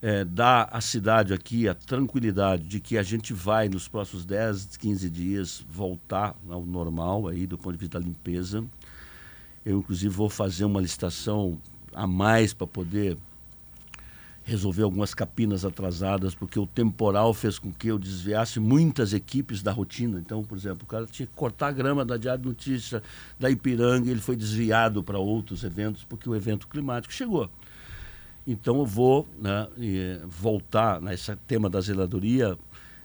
é, dar à cidade aqui a tranquilidade de que a gente vai, nos próximos 10, 15 dias, voltar ao normal aí do ponto de vista da limpeza. Eu, inclusive, vou fazer uma licitação a mais para poder resolver algumas capinas atrasadas, porque o temporal fez com que eu desviasse muitas equipes da rotina. Então, por exemplo, o cara tinha que cortar a grama da Diário Notícia, da Ipiranga, ele foi desviado para outros eventos, porque o evento climático chegou. Então eu vou né, e, voltar nesse tema da zeladoria,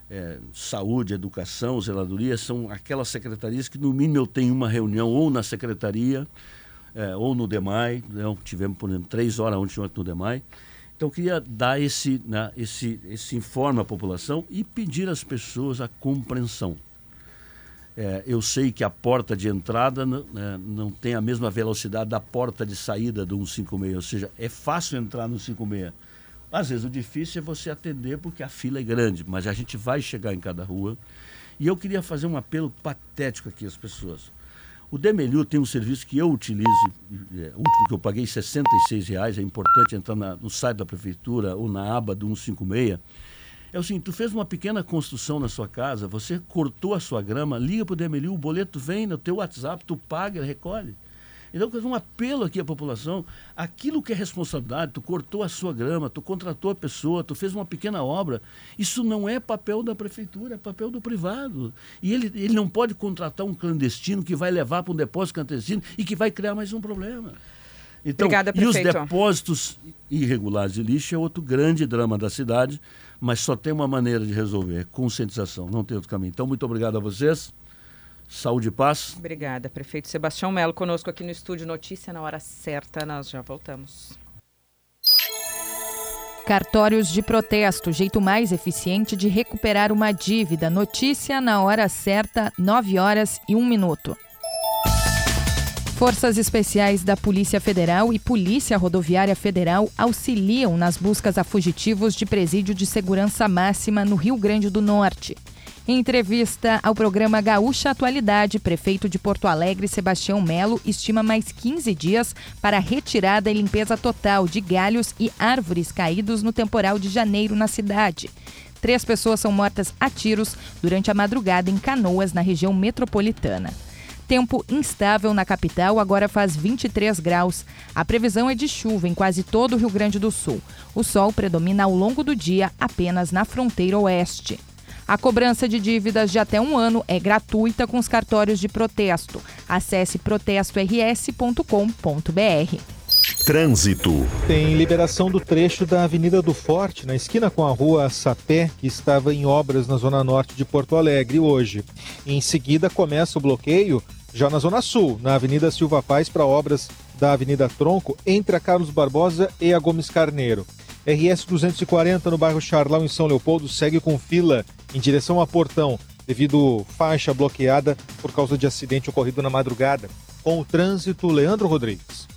é, saúde, educação, zeladoria, são aquelas secretarias que no mínimo eu tenho uma reunião ou na secretaria é, ou no DEMAI, né, tivemos, por exemplo, três horas ontem no DEMAI. Então eu queria dar esse, né, esse, esse informe à população e pedir às pessoas a compreensão. É, eu sei que a porta de entrada né, não tem a mesma velocidade da porta de saída do 156, ou seja, é fácil entrar no 156. Às vezes o difícil é você atender porque a fila é grande, mas a gente vai chegar em cada rua. E eu queria fazer um apelo patético aqui às pessoas. O Demeliu tem um serviço que eu utilizo, é, último que eu paguei 66 reais, é importante entrar na- no site da prefeitura ou na aba do 156. É o seguinte, tu fez uma pequena construção na sua casa, você cortou a sua grama, liga para o Demeliu, o boleto vem no teu WhatsApp, tu paga, ele recolhe. Então, um apelo aqui à população, aquilo que é responsabilidade, tu cortou a sua grama, tu contratou a pessoa, tu fez uma pequena obra, isso não é papel da prefeitura, é papel do privado. E ele, ele não pode contratar um clandestino que vai levar para um depósito clandestino e que vai criar mais um problema. Então, Obrigada, e os prefeito. depósitos irregulares de lixo é outro grande drama da cidade, mas só tem uma maneira de resolver, conscientização, não tem outro caminho. Então, muito obrigado a vocês. Saúde e paz. Obrigada, prefeito Sebastião Melo, conosco aqui no estúdio Notícia na hora certa. Nós já voltamos. Cartórios de protesto, jeito mais eficiente de recuperar uma dívida. Notícia na hora certa, 9 horas e 1 minuto. Forças especiais da Polícia Federal e Polícia Rodoviária Federal auxiliam nas buscas a fugitivos de presídio de segurança máxima no Rio Grande do Norte. Em entrevista ao programa Gaúcha Atualidade, prefeito de Porto Alegre, Sebastião Melo, estima mais 15 dias para retirada e limpeza total de galhos e árvores caídos no temporal de janeiro na cidade. Três pessoas são mortas a tiros durante a madrugada em Canoas, na região metropolitana. Tempo instável na capital, agora faz 23 graus. A previsão é de chuva em quase todo o Rio Grande do Sul. O sol predomina ao longo do dia apenas na fronteira oeste. A cobrança de dívidas de até um ano é gratuita com os cartórios de protesto. Acesse protestors.com.br. Trânsito. Tem liberação do trecho da Avenida do Forte, na esquina com a rua Sapé, que estava em obras na zona norte de Porto Alegre hoje. Em seguida, começa o bloqueio já na zona sul, na Avenida Silva Paz, para obras da Avenida Tronco, entre a Carlos Barbosa e a Gomes Carneiro. RS 240 no bairro Charlau, em São Leopoldo, segue com fila em direção a Portão, devido faixa bloqueada por causa de acidente ocorrido na madrugada. Com o trânsito, Leandro Rodrigues.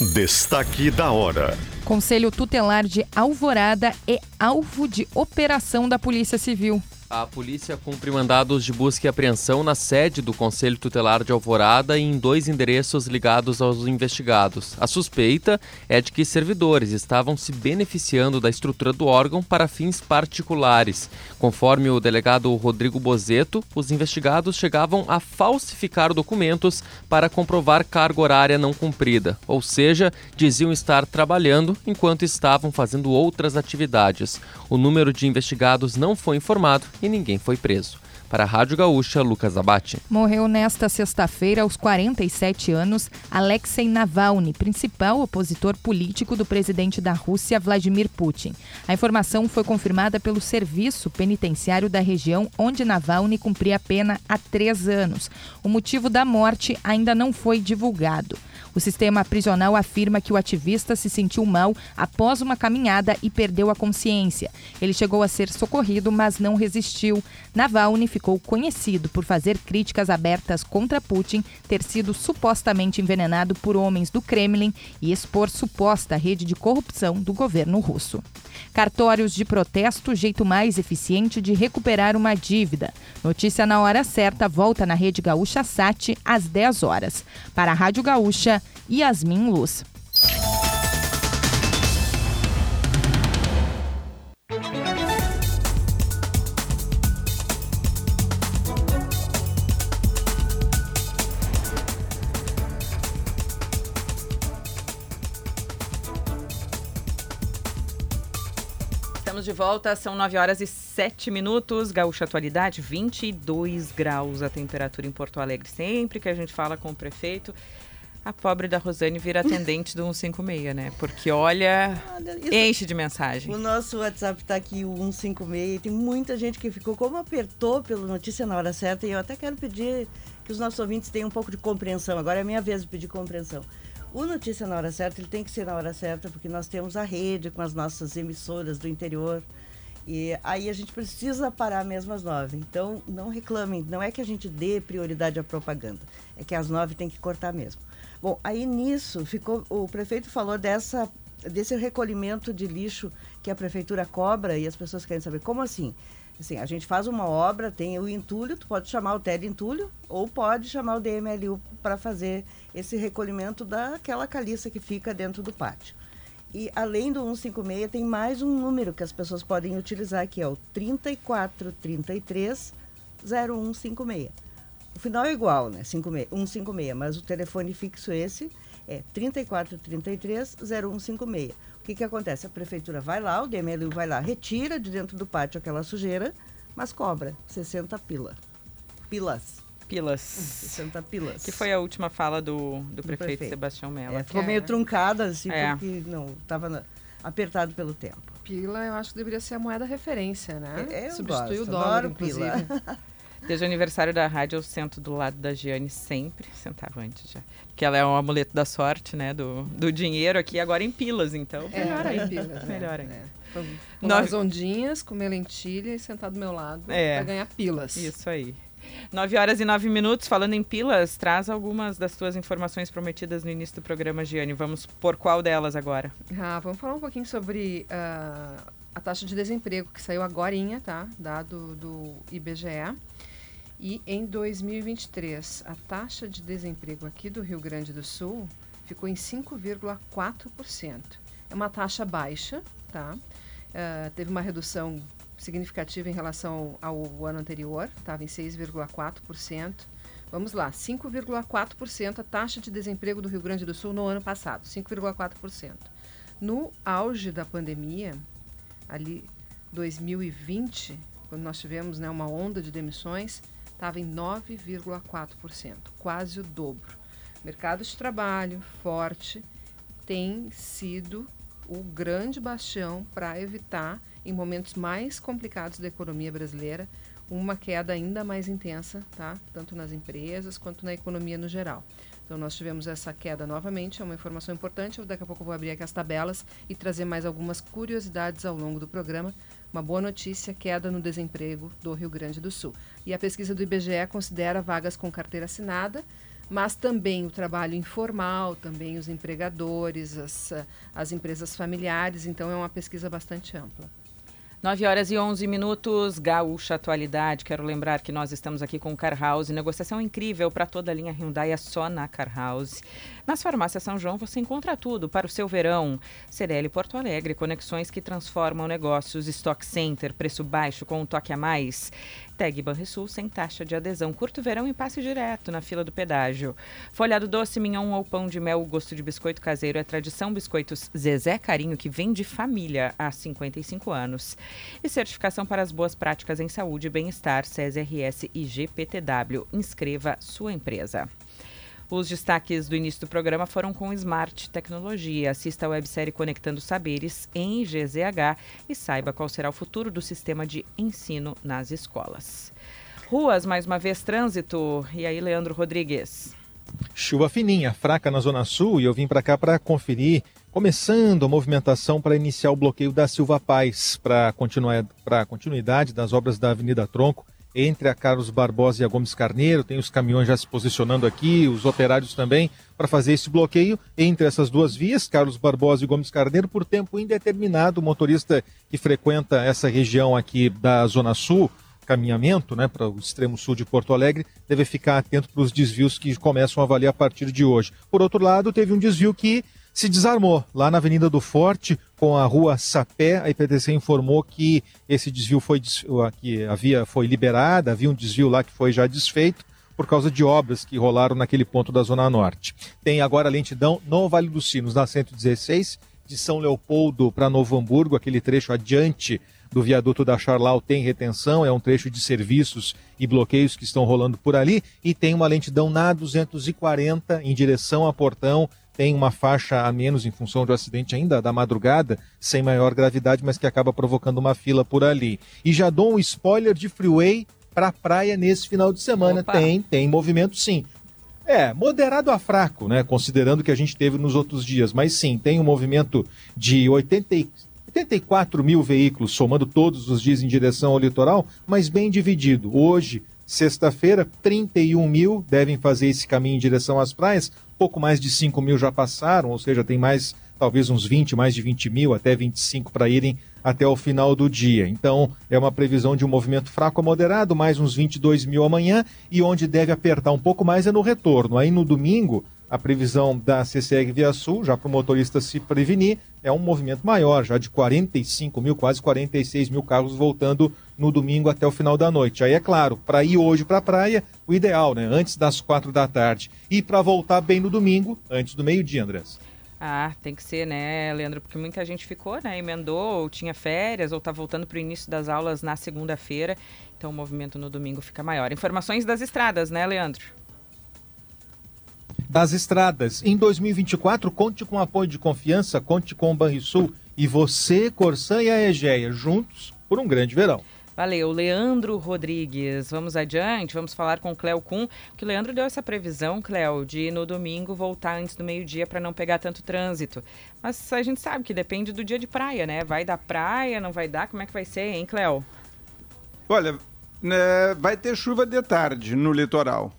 Destaque da hora. Conselho Tutelar de Alvorada é alvo de operação da Polícia Civil. A polícia cumpre mandados de busca e apreensão na sede do Conselho Tutelar de Alvorada e em dois endereços ligados aos investigados. A suspeita é de que servidores estavam se beneficiando da estrutura do órgão para fins particulares. Conforme o delegado Rodrigo Bozeto, os investigados chegavam a falsificar documentos para comprovar carga horária não cumprida, ou seja, diziam estar trabalhando enquanto estavam fazendo outras atividades. O número de investigados não foi informado e ninguém foi preso. Para a Rádio Gaúcha, Lucas Abate. Morreu nesta sexta-feira, aos 47 anos, Alexei Navalny, principal opositor político do presidente da Rússia, Vladimir Putin. A informação foi confirmada pelo Serviço Penitenciário da região onde Navalny cumpria pena há três anos. O motivo da morte ainda não foi divulgado. O sistema prisional afirma que o ativista se sentiu mal após uma caminhada e perdeu a consciência. Ele chegou a ser socorrido, mas não resistiu. Navalny ficou conhecido por fazer críticas abertas contra Putin, ter sido supostamente envenenado por homens do Kremlin e expor suposta rede de corrupção do governo russo. Cartórios de protesto, jeito mais eficiente de recuperar uma dívida. Notícia na hora certa volta na Rede Gaúcha Sat às 10 horas. Para a Rádio Gaúcha, Yasmin Luz. De volta, são 9 horas e 7 minutos. Gaúcha Atualidade, 22 graus a temperatura em Porto Alegre. Sempre que a gente fala com o prefeito, a pobre da Rosane vira atendente do 156, né? Porque olha, isso- enche de mensagem. O nosso WhatsApp está aqui, o 156. Tem muita gente que ficou, como apertou pelo Notícia na Hora Certa, e eu até quero pedir que os nossos ouvintes tenham um pouco de compreensão. Agora é a minha vez de pedir compreensão. O Notícia na Hora Certa, ele tem que ser na hora certa, porque nós temos a rede com as nossas emissoras do interior. E aí a gente precisa parar mesmo às nove. Então, não reclamem. Não é que a gente dê prioridade à propaganda. É que às nove tem que cortar mesmo. Bom, aí nisso, ficou, o prefeito falou dessa, desse recolhimento de lixo que a prefeitura cobra e as pessoas querem saber como assim. Assim, a gente faz uma obra, tem o entulho, tu pode chamar o TED entulho ou pode chamar o DMLU para fazer esse recolhimento daquela caliça que fica dentro do pátio. E além do 156, tem mais um número que as pessoas podem utilizar, que é o 3433 0156. O final é igual, né? 56, 156, mas o telefone fixo esse é 3433 0156. O que, que acontece? A prefeitura vai lá, o DMLU vai lá, retira de dentro do pátio aquela sujeira, mas cobra 60 pila. Pilas. Pilas. 60 pilas. Que foi a última fala do, do, prefeito, prefeito. Sebastião Mello. É, ficou meio truncada, assim, É. porque não, estava apertado pelo tempo. Pila, eu acho que deveria ser a moeda referência, né? É, eu Substitui gosto, o dólar, adoro inclusive. pila. [LAUGHS] Desde o aniversário da rádio, eu sento do lado da Giane sempre. Sentava antes já. Porque ela é um amuleto da sorte, né? Do, do dinheiro aqui, agora em pilas, então. É, melhor em ainda. pilas, é, melhor ainda. é. Com Nove- ondinhas, comer lentilha e sentar do meu lado É. pra ganhar pilas. Isso aí. 9 horas e 9 minutos, falando em pilas, traz algumas das tuas informações prometidas no início do programa, Giane. Vamos por qual delas agora? Ah, vamos falar um pouquinho sobre ah, a taxa de desemprego que saiu agorinha, tá? Dado do IBGE. E em 2023, a taxa de desemprego aqui do Rio Grande do Sul ficou em 5,4%. É uma taxa baixa, tá? Ah, teve uma redução significativa em relação ao, ao ano anterior, estava em 6,4%. Vamos lá, 5,4% a taxa de desemprego do Rio Grande do Sul no ano passado, 5,4%. No auge da pandemia, ali 2020, quando nós tivemos né, uma onda de demissões, estava em 9,4%, quase o dobro. Mercado de trabalho forte tem sido o grande bastião para evitar, em momentos mais complicados da economia brasileira, uma queda ainda mais intensa, tá? tanto nas empresas quanto na economia no geral. Então, nós tivemos essa queda novamente, é uma informação importante. Daqui a pouco vou abrir aqui as tabelas e trazer mais algumas curiosidades ao longo do programa. Uma boa notícia, queda no desemprego do Rio Grande do Sul. E a pesquisa do IBGE considera vagas com carteira assinada, mas também o trabalho informal, também os empregadores, as, ah, as empresas familiares. Então, é uma pesquisa bastante ampla. 9 horas e 11 minutos, Gaúcha Atualidade. Quero lembrar que nós estamos aqui com o Car House. Negociação incrível para toda a linha Hyundai é só na Car House. Nas farmácias São João você encontra tudo para o seu verão. Cereli Porto Alegre, conexões que transformam negócios. Stock Center, preço baixo com um toque a mais. Tag Banrisul sem taxa de adesão. Curto verão e passe direto na fila do pedágio. Folhado doce, mignon ou pão de mel, o gosto de biscoito caseiro é tradição Biscoitos Zezé Carinho, que vem de família há 55 anos. E certificação para as boas práticas em saúde e bem-estar, CESRS e GPTW. Inscreva sua empresa. Os destaques do início do programa foram com Smart Tecnologia. Assista a websérie Conectando Saberes em GZH e saiba qual será o futuro do sistema de ensino nas escolas. Ruas, mais uma vez, trânsito. E aí, Leandro Rodrigues? Chuva fininha, fraca na Zona Sul e eu vim para cá para conferir, começando a movimentação para iniciar o bloqueio da Silva Paz para para continuidade das obras da Avenida Tronco entre a Carlos Barbosa e a Gomes Carneiro. Tem os caminhões já se posicionando aqui, os operários também para fazer esse bloqueio entre essas duas vias, Carlos Barbosa e Gomes Carneiro, por tempo indeterminado. O motorista que frequenta essa região aqui da Zona Sul caminhamento né, para o extremo sul de Porto Alegre, deve ficar atento para os desvios que começam a valer a partir de hoje. Por outro lado, teve um desvio que se desarmou lá na Avenida do Forte, com a rua Sapé. A IPTC informou que esse desvio foi, que a via foi liberada, havia um desvio lá que foi já desfeito por causa de obras que rolaram naquele ponto da Zona Norte. Tem agora lentidão no Vale dos Sinos, na 116, de São Leopoldo para Novo Hamburgo, aquele trecho adiante do viaduto da Charlau tem retenção, é um trecho de serviços e bloqueios que estão rolando por ali, e tem uma lentidão na 240 em direção a Portão, tem uma faixa a menos em função do acidente ainda da madrugada, sem maior gravidade, mas que acaba provocando uma fila por ali. E já dou um spoiler de freeway para a praia nesse final de semana. Opa. Tem, tem movimento sim. É, moderado a fraco, né? Considerando que a gente teve nos outros dias. Mas sim, tem um movimento de 80, e- 84 mil veículos, somando todos os dias em direção ao litoral, mas bem dividido. Hoje, sexta-feira, 31 mil devem fazer esse caminho em direção às praias. Pouco mais de 5 mil já passaram, ou seja, tem mais, talvez uns 20, mais de 20 mil, até 25 para irem até o final do dia. Então, é uma previsão de um movimento fraco a moderado, mais uns 22 mil amanhã, e onde deve apertar um pouco mais é no retorno. Aí no domingo, a previsão da CCR Via Sul, já para o motorista se prevenir, é um movimento maior, já de 45 mil, quase 46 mil carros voltando no domingo até o final da noite. Aí é claro, para ir hoje para a praia, o ideal, né? Antes das quatro da tarde. E para voltar bem no domingo, antes do meio-dia, Andrés. Ah, tem que ser, né, Leandro? Porque muita gente ficou, né? Emendou, ou tinha férias, ou tá voltando para o início das aulas na segunda-feira. Então o movimento no domingo fica maior. Informações das estradas, né, Leandro? Das estradas. Em 2024, conte com apoio de confiança, conte com o Banrisul e você, Corsã e a Egeia, juntos por um grande verão. Valeu, Leandro Rodrigues. Vamos adiante, vamos falar com o Cléo Kuhn, que o Leandro deu essa previsão, Cléo, de no domingo voltar antes do meio-dia para não pegar tanto trânsito. Mas a gente sabe que depende do dia de praia, né? Vai dar praia, não vai dar? Como é que vai ser, hein, Cléo? Olha, né, vai ter chuva de tarde no litoral.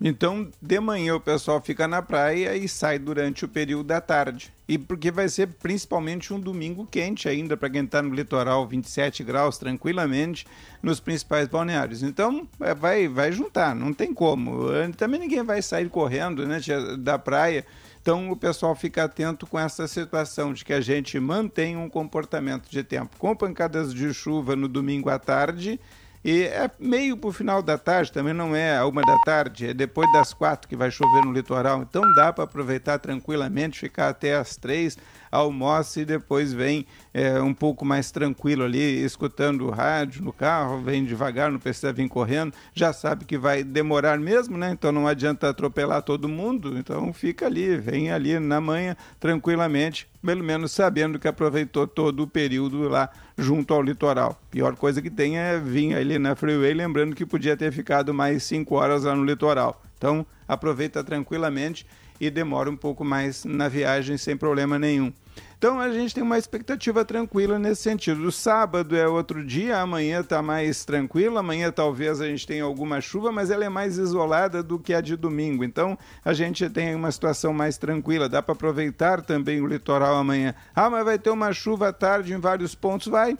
Então, de manhã o pessoal fica na praia e sai durante o período da tarde. E porque vai ser principalmente um domingo quente ainda para quem está no litoral, 27 graus tranquilamente nos principais balneários. Então, é, vai, vai juntar, não tem como. Também ninguém vai sair correndo né, da praia. Então, o pessoal fica atento com essa situação de que a gente mantém um comportamento de tempo com pancadas de chuva no domingo à tarde e é meio para o final da tarde, também não é a uma da tarde, é depois das quatro que vai chover no litoral. Então dá para aproveitar tranquilamente, ficar até as três, almoça e depois vem é, um pouco mais tranquilo ali, escutando o rádio no carro, vem devagar, não precisa vir correndo, já sabe que vai demorar mesmo, né? Então não adianta atropelar todo mundo, então fica ali, vem ali na manhã tranquilamente, pelo menos sabendo que aproveitou todo o período lá junto ao litoral. Pior coisa que tem é vir ali na freeway, lembrando que podia ter ficado mais cinco horas lá no litoral. Então aproveita tranquilamente e demora um pouco mais na viagem sem problema nenhum. Então a gente tem uma expectativa tranquila nesse sentido. O sábado é outro dia, amanhã está mais tranquilo, amanhã talvez a gente tenha alguma chuva, mas ela é mais isolada do que a de domingo. Então a gente tem uma situação mais tranquila, dá para aproveitar também o litoral amanhã. Ah, mas vai ter uma chuva à tarde em vários pontos? Vai.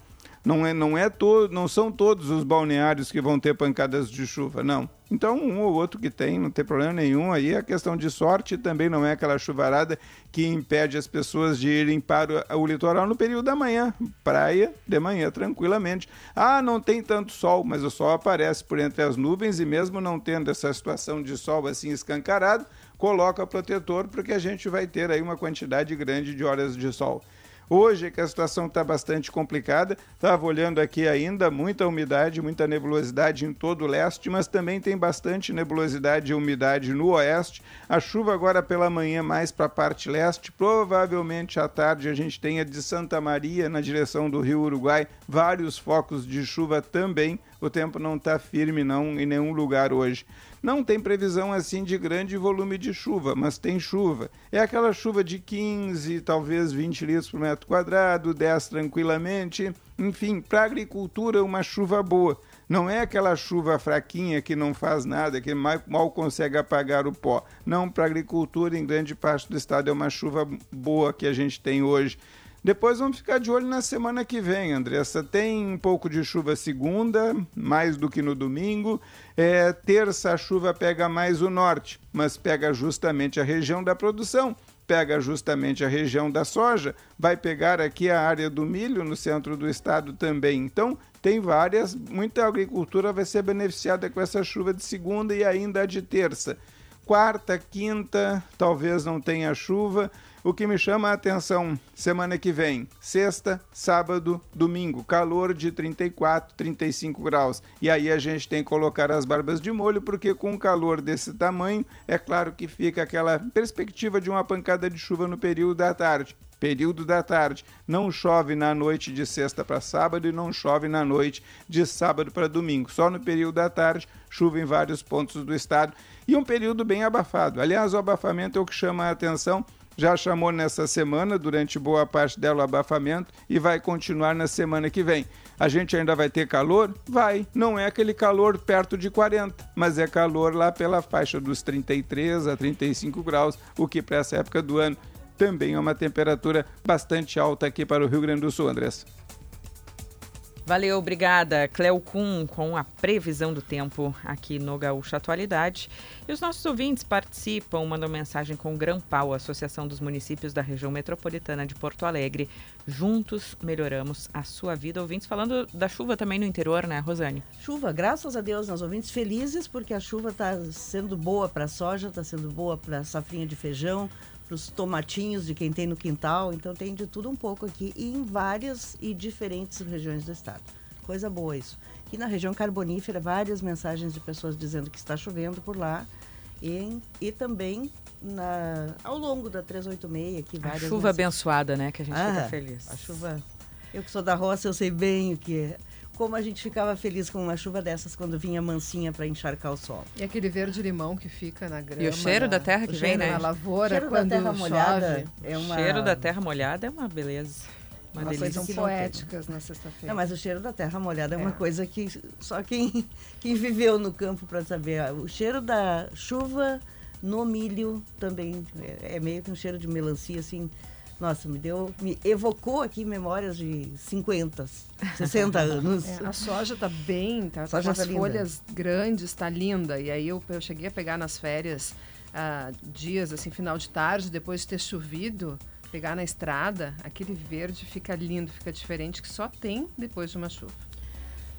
Não, é, não, é não são todos os balneários que vão ter pancadas de chuva, não. Então, um ou outro que tem, não tem problema nenhum. Aí a questão de sorte também não é aquela chuvarada que impede as pessoas de irem para o, o litoral no período da manhã. Praia de manhã, tranquilamente. Ah, não tem tanto sol, mas o sol aparece por entre as nuvens e mesmo não tendo essa situação de sol assim escancarado, coloca protetor porque a gente vai ter aí uma quantidade grande de horas de sol. Hoje que a situação está bastante complicada, estava olhando aqui ainda muita umidade, muita nebulosidade em todo o leste, mas também tem bastante nebulosidade e umidade no oeste. A chuva agora pela manhã mais para a parte leste, provavelmente à tarde a gente tenha de Santa Maria na direção do Rio Uruguai vários focos de chuva também. O tempo não está firme não em nenhum lugar hoje. Não tem previsão assim de grande volume de chuva, mas tem chuva. É aquela chuva de 15, talvez 20 litros por metro quadrado, 10 tranquilamente. Enfim, para agricultura, uma chuva boa. Não é aquela chuva fraquinha que não faz nada, que mal, mal consegue apagar o pó. Não, para agricultura, em grande parte do estado, é uma chuva boa que a gente tem hoje. Depois vamos ficar de olho na semana que vem, Andressa. Tem um pouco de chuva segunda, mais do que no domingo. É, terça a chuva pega mais o norte, mas pega justamente a região da produção pega justamente a região da soja, vai pegar aqui a área do milho no centro do estado também. Então, tem várias, muita agricultura vai ser beneficiada com essa chuva de segunda e ainda de terça. Quarta, quinta, talvez não tenha chuva. O que me chama a atenção, semana que vem, sexta, sábado, domingo, calor de 34, 35 graus. E aí a gente tem que colocar as barbas de molho, porque com um calor desse tamanho, é claro que fica aquela perspectiva de uma pancada de chuva no período da tarde período da tarde. Não chove na noite de sexta para sábado e não chove na noite de sábado para domingo. Só no período da tarde, chuva em vários pontos do estado e um período bem abafado. Aliás, o abafamento é o que chama a atenção já chamou nessa semana, durante boa parte dela, o abafamento e vai continuar na semana que vem. A gente ainda vai ter calor? Vai. Não é aquele calor perto de 40, mas é calor lá pela faixa dos 33 a 35 graus, o que para essa época do ano também é uma temperatura bastante alta aqui para o Rio Grande do Sul, Andressa. Valeu, obrigada. Cleo Kuhn com a previsão do tempo aqui no Gaúcho Atualidade. E os nossos ouvintes participam, mandam mensagem com o Grampau, Associação dos Municípios da Região Metropolitana de Porto Alegre. Juntos melhoramos a sua vida. Ouvintes falando da chuva também no interior, né, Rosane? Chuva, graças a Deus, nós ouvintes felizes porque a chuva está sendo boa para a soja, está sendo boa para a safrinha de feijão, para os tomatinhos de quem tem no quintal. Então tem de tudo um pouco aqui e em várias e diferentes regiões do estado. Coisa boa isso. Aqui na região carbonífera, várias mensagens de pessoas dizendo que está chovendo por lá. E, e também na, ao longo da 386 aqui várias A chuva abençoada, né? Que a gente ah, fica feliz. A chuva. Eu que sou da roça, eu sei bem o que é como a gente ficava feliz com uma chuva dessas quando vinha mansinha para encharcar o solo. E aquele verde limão que fica na grama. E o cheiro na, da terra que vem, né? Na lavoura, o cheiro quando da terra chove. molhada é uma... O cheiro da terra molhada é uma beleza. Uma Elas delícia. são poéticas na sexta-feira. Não, mas o cheiro da terra molhada é, uma coisa que só quem, [LAUGHS] quem viveu no campo para saber. O cheiro da chuva no milho também é, é meio que um cheiro de melancia assim. Nossa, me deu, me evocou aqui memórias de 50, 60 [LAUGHS] anos. É, a soja está bem, tá Soja com tá as linda. folhas grandes, está linda. E aí eu, eu cheguei a pegar nas férias ah, dias, assim, final de tarde, depois de ter chovido, pegar na estrada, aquele verde fica lindo, fica diferente, que só tem depois de uma chuva.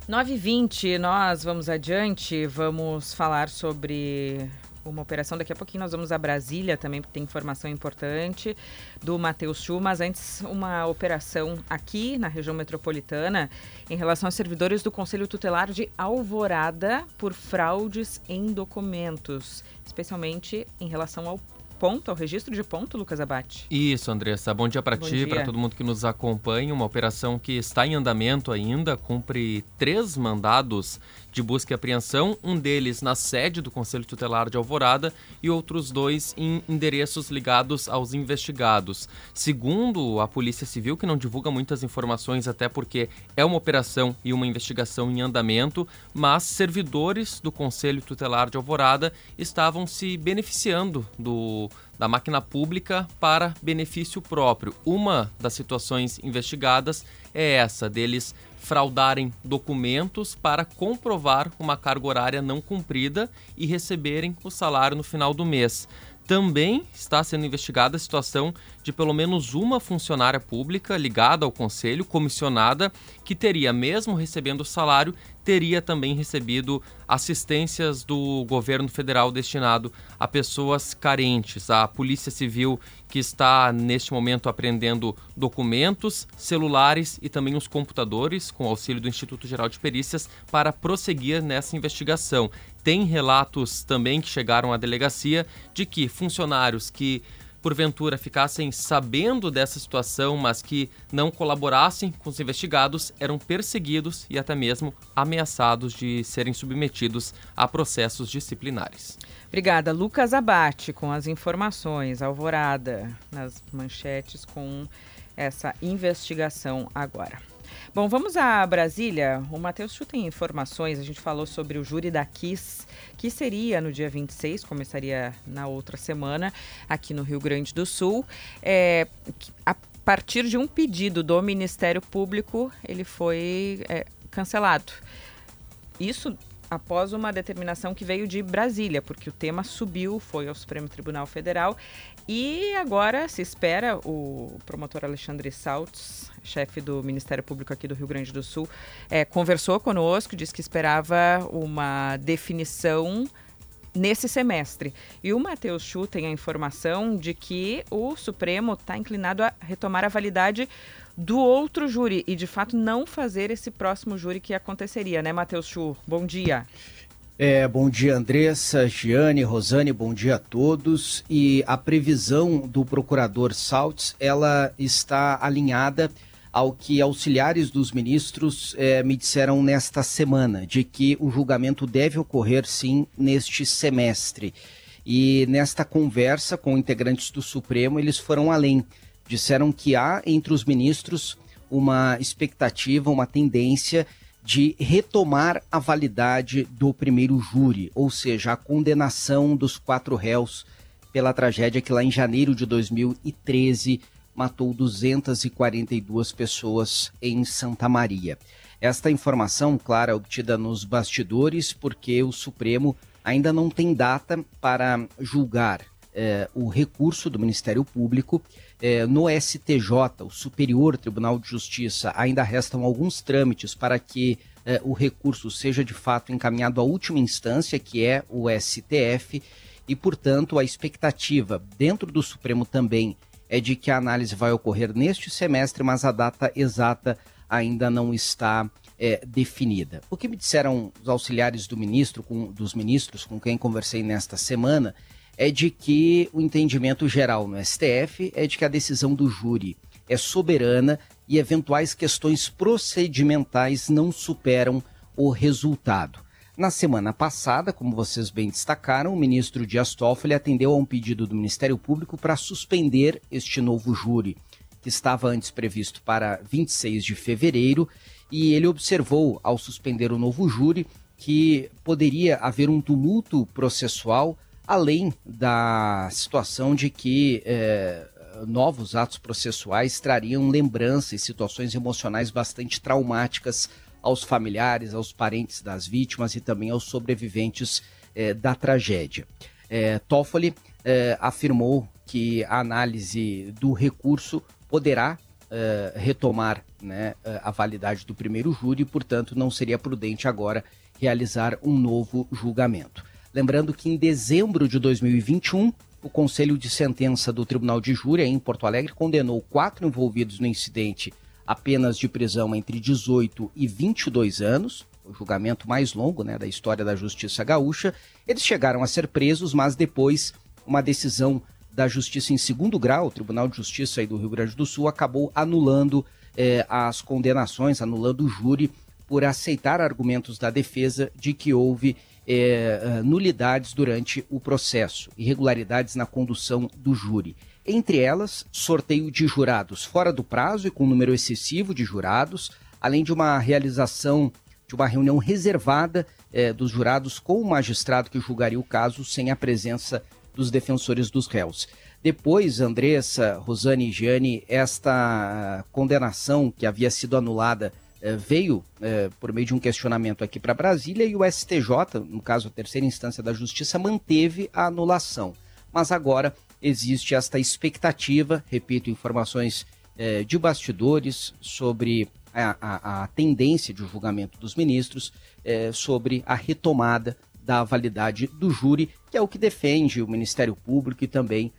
9h20, nós vamos adiante, vamos falar sobre uma operação. Daqui a pouquinho nós vamos a Brasília também, porque tem informação importante do Matheus Chu, mas antes uma operação aqui na região metropolitana em relação aos servidores do Conselho Tutelar de Alvorada por fraudes em documentos, especialmente em relação ao ponto, ao registro de ponto, Lucas Abate. Isso, Andressa. Bom dia para ti, para todo mundo que nos acompanha. Uma operação que está em andamento ainda, cumpre três mandados de busca e apreensão, um deles na sede do Conselho Tutelar de Alvorada e outros dois em endereços ligados aos investigados. Segundo a Polícia Civil, que não divulga muitas informações, até porque é uma operação e uma investigação em andamento, mas servidores do Conselho Tutelar de Alvorada estavam se beneficiando do da máquina pública para benefício próprio. Uma das situações investigadas é essa, deles fraudarem documentos para comprovar uma carga horária não cumprida e receberem o salário no final do mês. Também está sendo investigada a situação de pelo menos uma funcionária pública ligada ao conselho, comissionada, que teria, mesmo recebendo o salário, teria também recebido assistências do governo federal destinado a pessoas carentes. A Polícia Civil, que está neste momento apreendendo documentos, celulares e também os computadores, com auxílio do Instituto Geral de Perícias, para prosseguir nessa investigação. Tem relatos também que chegaram à delegacia de que funcionários que porventura ficassem sabendo dessa situação, mas que não colaborassem com os investigados, eram perseguidos e até mesmo ameaçados de serem submetidos a processos disciplinares. Obrigada, Lucas Abate, com as informações. Alvorada nas manchetes com essa investigação agora. Bom, vamos a Brasília. O Matheus Chu tem informações. A gente falou sobre o júri da Kiss, que seria no dia 26, começaria na outra semana, aqui no Rio Grande do Sul. É, a partir de um pedido do Ministério Público, ele foi é, cancelado. Isso após uma determinação que veio de Brasília, porque o tema subiu, foi ao Supremo Tribunal Federal e agora se espera o promotor Alexandre Saltos, chefe do Ministério Público aqui do Rio Grande do Sul, é, conversou conosco, disse que esperava uma definição nesse semestre. E o Matheus Chu tem a informação de que o Supremo está inclinado a retomar a validade do outro júri e, de fato, não fazer esse próximo júri que aconteceria, né, Matheus Chu? Bom dia. É, bom dia, Andressa, Giane, Rosane, bom dia a todos. E a previsão do procurador Saltz, ela está alinhada ao que auxiliares dos ministros eh, me disseram nesta semana, de que o julgamento deve ocorrer sim neste semestre. E nesta conversa com integrantes do Supremo, eles foram além. Disseram que há entre os ministros uma expectativa, uma tendência de retomar a validade do primeiro júri, ou seja, a condenação dos quatro réus pela tragédia que lá em janeiro de 2013 matou 242 pessoas em Santa Maria. Esta informação, clara, obtida nos bastidores, porque o Supremo ainda não tem data para julgar eh, o recurso do Ministério Público. Eh, no STJ, o Superior Tribunal de Justiça, ainda restam alguns trâmites para que eh, o recurso seja de fato encaminhado à última instância, que é o STF, e, portanto, a expectativa dentro do Supremo também é de que a análise vai ocorrer neste semestre, mas a data exata ainda não está é, definida. O que me disseram os auxiliares do ministro, com, dos ministros com quem conversei nesta semana, é de que o entendimento geral no STF é de que a decisão do júri é soberana e eventuais questões procedimentais não superam o resultado. Na semana passada, como vocês bem destacaram, o ministro Dias Toffoli atendeu a um pedido do Ministério Público para suspender este novo júri, que estava antes previsto para 26 de fevereiro e ele observou, ao suspender o novo júri, que poderia haver um tumulto processual, além da situação de que eh, novos atos processuais trariam lembranças e situações emocionais bastante traumáticas aos familiares, aos parentes das vítimas e também aos sobreviventes eh, da tragédia. Eh, Toffoli eh, afirmou que a análise do recurso poderá uh, retomar né, uh, a validade do primeiro júri e, portanto, não seria prudente agora realizar um novo julgamento. Lembrando que em dezembro de 2021, o Conselho de Sentença do Tribunal de Júri em Porto Alegre condenou quatro envolvidos no incidente a penas de prisão entre 18 e 22 anos, o julgamento mais longo né, da história da Justiça Gaúcha. Eles chegaram a ser presos, mas depois uma decisão da Justiça em segundo grau, o Tribunal de Justiça do Rio Grande do Sul, acabou anulando eh, as condenações, anulando o júri por aceitar argumentos da defesa de que houve eh, nulidades durante o processo, irregularidades na condução do júri. Entre elas, sorteio de jurados fora do prazo e com número excessivo de jurados, além de uma realização de uma reunião reservada eh, dos jurados com o magistrado que julgaria o caso sem a presença dos defensores dos réus. Depois, Andressa, Rosane e Gianni, esta condenação que havia sido anulada veio eh, por meio de um questionamento aqui para Brasília e o STJ, no caso a terceira instância da Justiça, manteve a anulação. Mas agora existe esta expectativa, repito, informações eh, de bastidores sobre a, a, a, tendência de julgamento dos ministros, sobre a retomada da validade do júri, que é o que defende o Ministério Público e também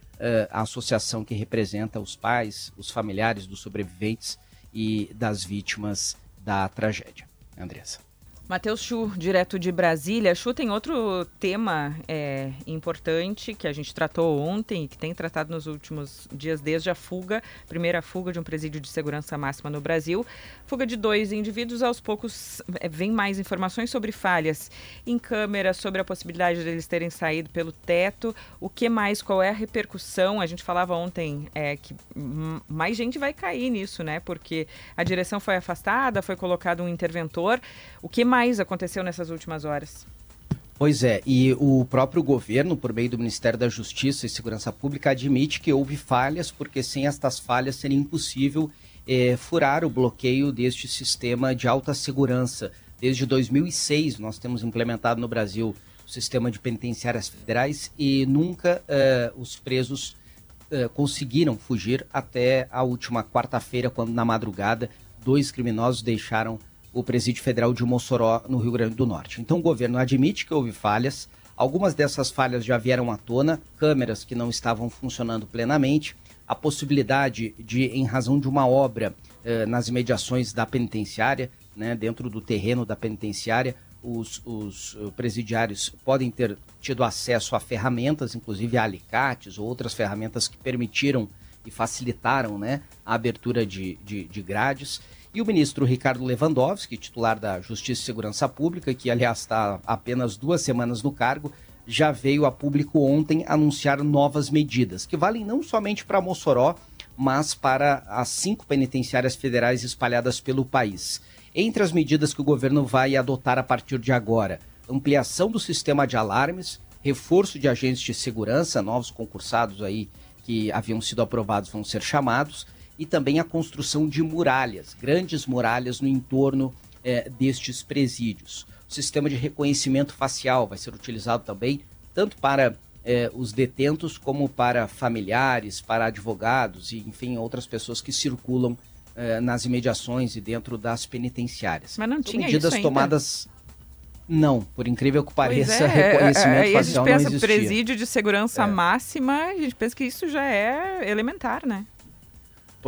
a associação que representa os pais, os familiares dos sobreviventes e das vítimas da tragédia. Andressa. Matheus Chu, direto de Brasília. Chu tem outro tema é, importante que a gente tratou ontem e que tem tratado nos últimos dias, desde a fuga, primeira fuga de um presídio de segurança máxima no Brasil. Fuga de dois indivíduos, aos poucos é, vem mais informações sobre falhas em câmera, sobre a possibilidade deles terem saído pelo teto. O que mais? Qual é a repercussão? A gente falava ontem é, que mais gente vai cair nisso, né? Porque a direção foi afastada, foi colocado um interventor. O que mais? Mais aconteceu nessas últimas horas? Pois é, e o próprio governo, por meio do Ministério da Justiça e Segurança Pública, admite que houve falhas, porque sem estas falhas seria impossível eh, furar o bloqueio deste sistema de alta segurança. Desde 2006, nós temos implementado no Brasil o sistema de penitenciárias federais e nunca eh, os presos eh, conseguiram fugir até a última quarta-feira, quando na madrugada dois criminosos deixaram o Presídio Federal de Mossoró, no Rio Grande do Norte. Então o governo admite que houve falhas, algumas dessas falhas já vieram à tona, câmeras que não estavam funcionando plenamente, a possibilidade de, em razão de uma obra eh, nas imediações da penitenciária, né, dentro do terreno da penitenciária, os, os, eh, presidiários podem ter tido acesso a ferramentas, inclusive a alicates ou outras ferramentas que permitiram e facilitaram né, a abertura de, de, de grades. E o ministro Ricardo Lewandowski, titular da Justiça e Segurança Pública, que aliás está apenas duas semanas no cargo, já veio a público ontem anunciar novas medidas, que valem não somente para Mossoró, mas para as cinco penitenciárias federais espalhadas pelo país. Entre as medidas que o governo vai adotar a partir de agora, ampliação do sistema de alarmes, reforço de agentes de segurança, novos concursados aí que haviam sido aprovados vão ser chamados, e também a construção de muralhas, grandes muralhas no entorno é, destes presídios. O sistema de reconhecimento facial vai ser utilizado também tanto para é, os detentos como para familiares, para advogados e, enfim, outras pessoas que circulam é, nas imediações e dentro das penitenciárias. Mas não tinha medidas isso ainda? tomadas. Não, por incrível que pareça, Pois é, [LAUGHS] reconhecimento a gente facial pensa não existia. presídio de segurança É. máxima, a gente pensa que isso já é elementar, né?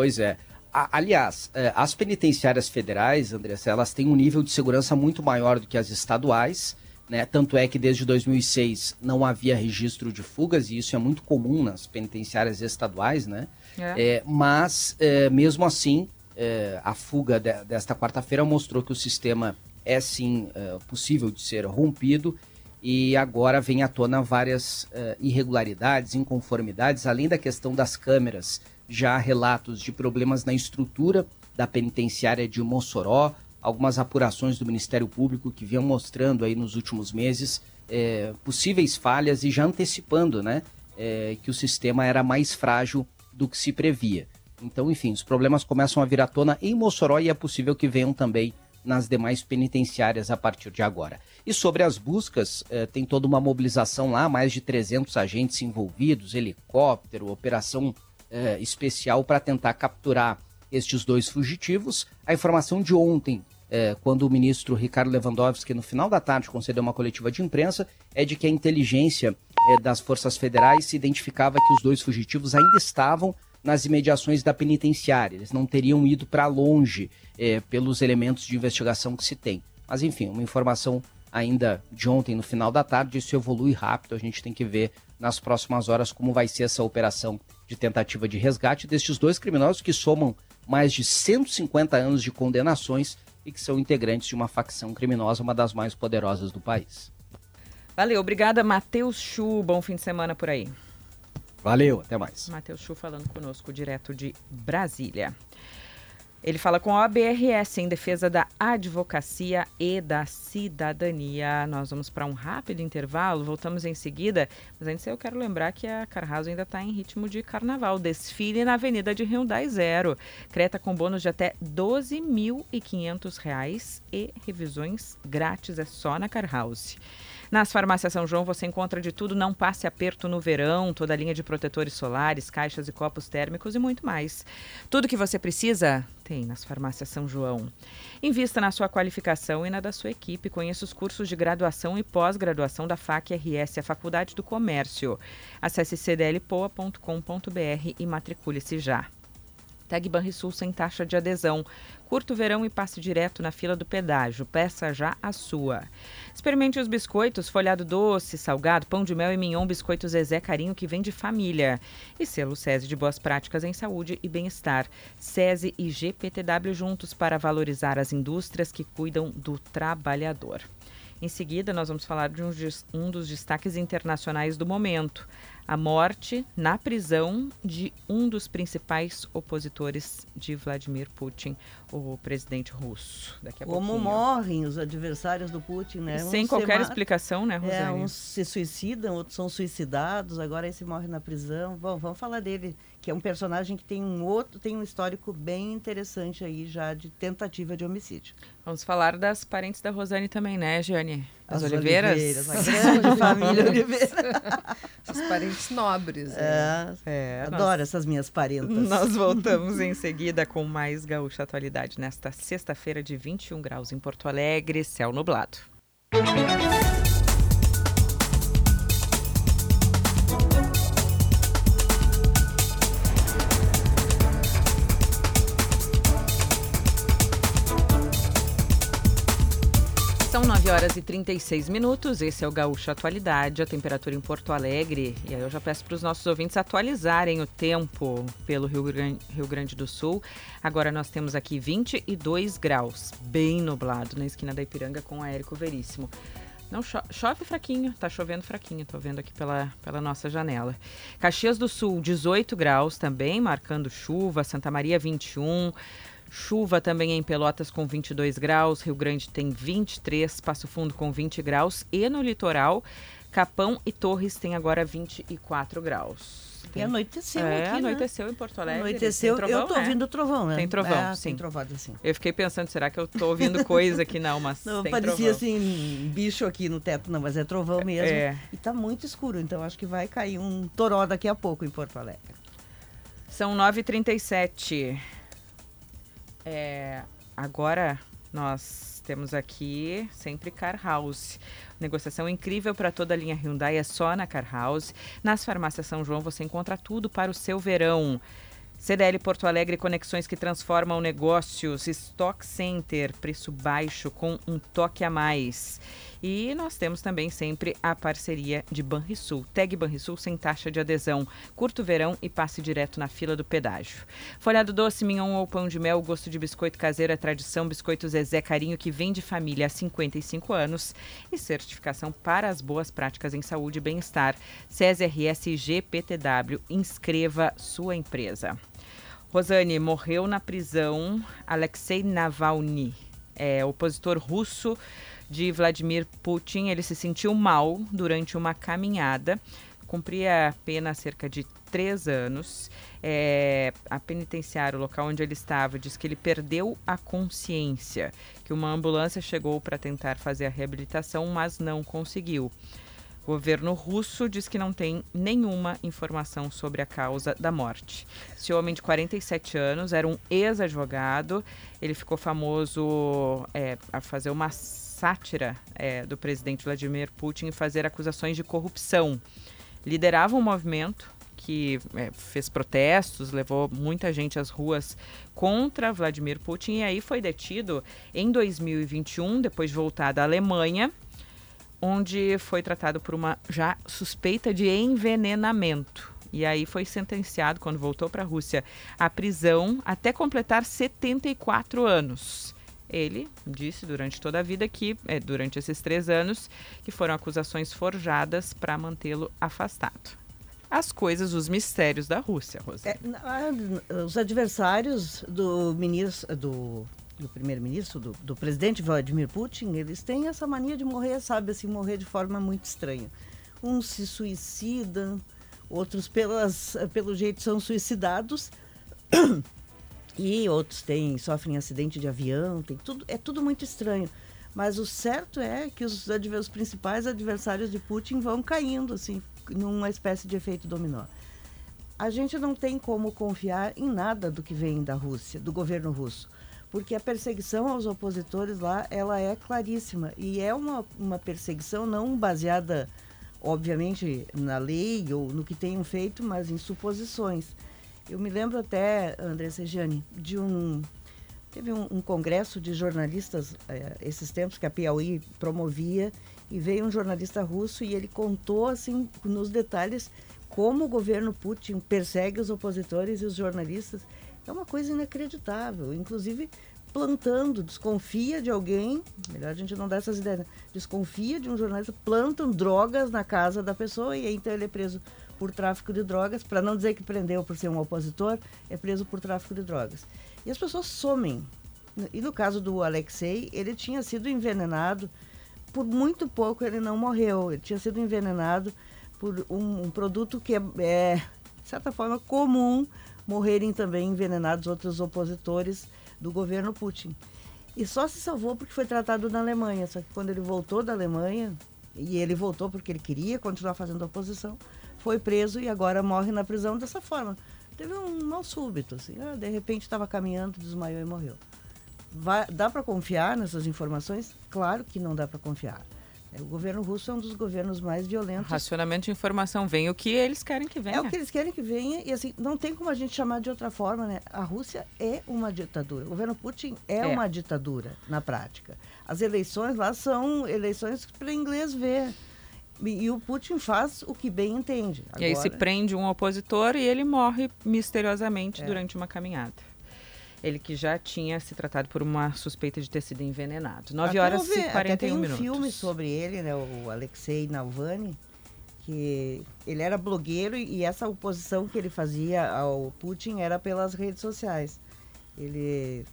Pois é. A- aliás, eh, as penitenciárias federais, Andressa, elas têm um nível de segurança muito maior do que as estaduais. Né? Tanto é que desde 2006 não havia registro de fugas, e isso é muito comum nas penitenciárias estaduais, né? É. Eh, mas, eh, mesmo assim, eh, a fuga de- desta quarta-feira mostrou que o sistema é sim eh, possível de ser rompido e agora vem à tona várias irregularidades, inconformidades, além da questão das câmeras, já relatos de problemas na estrutura da penitenciária de Mossoró, algumas apurações do Ministério Público que vinham mostrando aí nos últimos meses eh, possíveis falhas e já antecipando, né, eh, que o sistema era mais frágil do que se previa. Então, enfim, os problemas começam a vir à tona em Mossoró e é possível que venham também nas demais penitenciárias a partir de agora. E sobre as buscas, eh, tem toda uma mobilização lá, mais de 300 agentes envolvidos, helicóptero, operação eh, especial para tentar capturar estes dois fugitivos. A informação de ontem, eh, quando o ministro Ricardo Lewandowski, no final da tarde, concedeu uma coletiva de imprensa, é de que a inteligência eh, das forças federais se identificava que os dois fugitivos ainda estavam nas imediações da penitenciária. Eles não teriam ido para longe pelos elementos de investigação que se tem. Mas, enfim, uma informação ainda de ontem, no final da tarde, isso evolui rápido. A gente tem que ver nas próximas horas como vai ser essa operação de tentativa de resgate destes dois criminosos que somam mais de 150 anos de condenações e que são integrantes de uma facção criminosa, uma das mais poderosas do país. Valeu, obrigada, Matheus Chu. Bom fim de semana por aí. Valeu, até mais. Matheus Chu falando conosco direto de Brasília. Ele fala com a OBRS em defesa da advocacia e da cidadania. Nós vamos para um rápido intervalo, voltamos em seguida. Mas antes eu quero lembrar que a Car House ainda está em ritmo de carnaval. Desfile na Avenida de Hyundai Zero. Creta com bônus de até R$ 12.500 e revisões grátis. É só na Car House. Nas farmácias São João você encontra de tudo, não passe aperto no verão, toda a linha de protetores solares, caixas e copos térmicos e muito mais. Tudo que você precisa tem nas farmácias São João. Invista na sua qualificação e na da sua equipe. Conheça os cursos de graduação e pós-graduação da FAC RS, a Faculdade do Comércio. Acesse cdlpoa.com.br e matricule-se já. Tag Banrisul sem taxa de adesão. Curta o verão e passe direto na fila do pedágio. Peça já a sua. Experimente os biscoitos, folhado doce, salgado, pão de mel e mignon, biscoito Zezé Carinho que vem de família. E selo SESI de boas práticas em saúde e bem-estar. SESI e GPTW juntos para valorizar as indústrias que cuidam do trabalhador. Em seguida, nós vamos falar de um dos destaques internacionais do momento: a morte na prisão de um dos principais opositores de Vladimir Putin, o presidente russo. Daqui a Como pouquinho. morrem os adversários do Putin, né? Sem Uns qualquer explicação, né, É, Rosane? uns se suicidam, outros são suicidados, agora esse morre na prisão. Bom, vamos falar dele, que é um personagem que tem um outro, tem um histórico bem interessante aí já de tentativa de homicídio. Vamos falar das parentes da Rosane também, né, Jane? As, As Oliveiras? Oliveiras, a [LAUGHS] grande família Oliveira. [LAUGHS] Os parentes nobres. É, É, adoro nós- essas minhas parentas. Nós voltamos [LAUGHS] em seguida com mais Gaúcha Atualidade nesta sexta-feira de 21 graus em Porto Alegre, céu nublado. 9 horas e 36 minutos. Esse é o Gaúcho Atualidade, a temperatura em Porto Alegre. E aí eu já peço para os nossos ouvintes atualizarem o tempo pelo Rio Grande, Rio Grande do Sul. Agora nós temos aqui 22 graus, bem nublado na esquina da Ipiranga com o Érico Veríssimo. Não cho chove fraquinho, tá chovendo fraquinho, tô vendo aqui pela, pela nossa janela. Caxias do Sul, 18 graus também, marcando chuva. Santa Maria, 21. Chuva também em Pelotas com 22 graus, Rio Grande tem 23, Passo Fundo com 20 graus e no litoral Capão e Torres tem agora 24 graus. E anoiteceu é, aqui, né? anoiteceu em Porto Alegre. Anoiteceu, Tem trovão, eu tô né? ouvindo trovão, né? Tem trovão, É, sim. Tem trovado, sim. Eu fiquei pensando, será que eu tô ouvindo coisa aqui? Não, mas Não, tem parecia trovão. assim, bicho aqui no teto, não, mas é trovão mesmo. É. E tá muito escuro, então acho que vai cair um toró daqui a pouco em Porto Alegre. São 9h37. É, agora nós temos aqui sempre Car House. Negociação incrível para toda a linha Hyundai é só na Car House. Nas farmácias São João você encontra tudo para o seu verão. CDL Porto Alegre, conexões que transformam negócios. Stock Center, preço baixo com um toque a mais. E nós temos também sempre a parceria de Banrisul. Tag Banrisul sem taxa de adesão. Curto verão e passe direto na fila do pedágio. Folhado doce, mignon ou pão de mel, gosto de biscoito caseiro é tradição. Biscoito Zezé Carinho que vem de família há 55 anos. E certificação para as boas práticas em saúde e bem-estar. CESRS GPTW. Inscreva sua empresa. Rosane, morreu na prisão Alexei Navalny, é, opositor russo de Vladimir Putin. Ele se sentiu mal durante uma caminhada, cumpria a pena cerca de três anos. É, a penitenciária, o local onde ele estava, diz que ele perdeu a consciência, que uma ambulância chegou para tentar fazer a reabilitação, mas não conseguiu. O governo russo diz que não tem nenhuma informação sobre a causa da morte. Esse homem de 47 anos era um ex-advogado. Ele ficou famoso é, a fazer uma sátira é, do presidente Vladimir Putin e fazer acusações de corrupção. Liderava um movimento que é, fez protestos, levou muita gente às ruas contra Vladimir Putin e aí foi detido em 2021, depois de voltar da Alemanha onde foi tratado por uma já suspeita de envenenamento. E aí foi sentenciado, quando voltou para a Rússia, à prisão até completar 74 anos. Ele disse durante toda a vida que, é, durante esses três anos, que foram acusações forjadas para mantê-lo afastado. As coisas, os mistérios da Rússia, Rosa. É, os adversários do ministro, do, do primeiro-ministro, do, do presidente Vladimir Putin, eles têm essa mania de morrer, sabe, assim, morrer de forma muito estranha. Uns se suicidam, outros pelas, pelo jeito são suicidados [COUGHS] e outros têm, sofrem acidente de avião, tem tudo, é tudo muito estranho. Mas o certo é que os, os principais adversários de Putin vão caindo, assim, numa espécie de efeito dominó. A gente não tem como confiar em nada do que vem da Rússia, do governo russo, porque a perseguição aos opositores lá, ela é claríssima e é uma, uma perseguição não baseada, obviamente, na lei ou no que tenham feito, mas em suposições. Eu me lembro até, André Segiani, de um Teve um, um congresso de jornalistas eh, esses tempos que a Piauí promovia e veio um jornalista russo e ele contou assim nos detalhes como o governo Putin persegue os opositores e os jornalistas. É uma coisa inacreditável, inclusive plantando, desconfia de alguém, melhor a gente não dar essas ideias, né? desconfia de um jornalista, plantam drogas na casa da pessoa e então ele é preso por tráfico de drogas, para não dizer que prendeu por ser um opositor, é preso por tráfico de drogas. E as pessoas somem. E no caso do Alexei, ele tinha sido envenenado, por muito pouco ele não morreu, ele tinha sido envenenado por um, um produto que é, é, de certa forma, comum morrerem também envenenados outros opositores do governo Putin. E só se salvou porque foi tratado na Alemanha. Só que quando ele voltou da Alemanha, e ele voltou porque ele queria continuar fazendo oposição, foi preso e agora morre na prisão dessa forma. Teve um mal súbito, assim, ah, de repente estava caminhando, desmaiou e morreu. Vai- dá para confiar nessas informações? Claro que não dá para confiar. É, O governo russo é um dos governos mais violentos. Racionamento de informação vem o que eles querem que venha. É o que eles querem que venha e assim, não tem como a gente chamar de outra forma, né? A Rússia é uma ditadura. O governo Putin é, É. uma ditadura na prática. As eleições lá são eleições para inglês ver. E, o Putin faz o que bem entende. E aí se Agora- prende um opositor e ele morre misteriosamente É. durante uma caminhada. Ele que já tinha se tratado por uma suspeita de ter sido envenenado. 9 Até horas houve- e 41 até tem um minutos. filme sobre ele, né, o Alexei Navalny, que ele era blogueiro e essa oposição que ele fazia ao Putin era pelas redes sociais. Ele,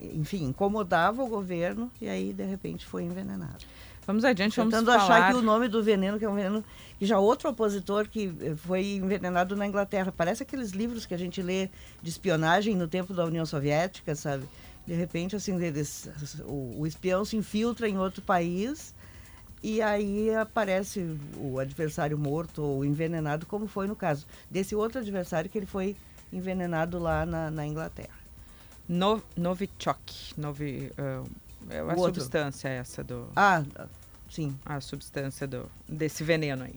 enfim, incomodava o governo e aí de repente foi envenenado. Vamos adiante, vamos Tentando falar... achar que o nome do veneno, que é um veneno que já outro opositor que eh, foi envenenado na Inglaterra. Parece aqueles livros que a gente lê de espionagem no tempo da União Soviética, sabe? De repente, assim, eles, o, o espião se infiltra em outro país e aí aparece o adversário morto ou envenenado, como foi no caso desse outro adversário que ele foi envenenado lá na, na Inglaterra. No, Novichok. Novi, uh, é a outro. substância essa do... Ah, sim. A substância do, desse veneno aí.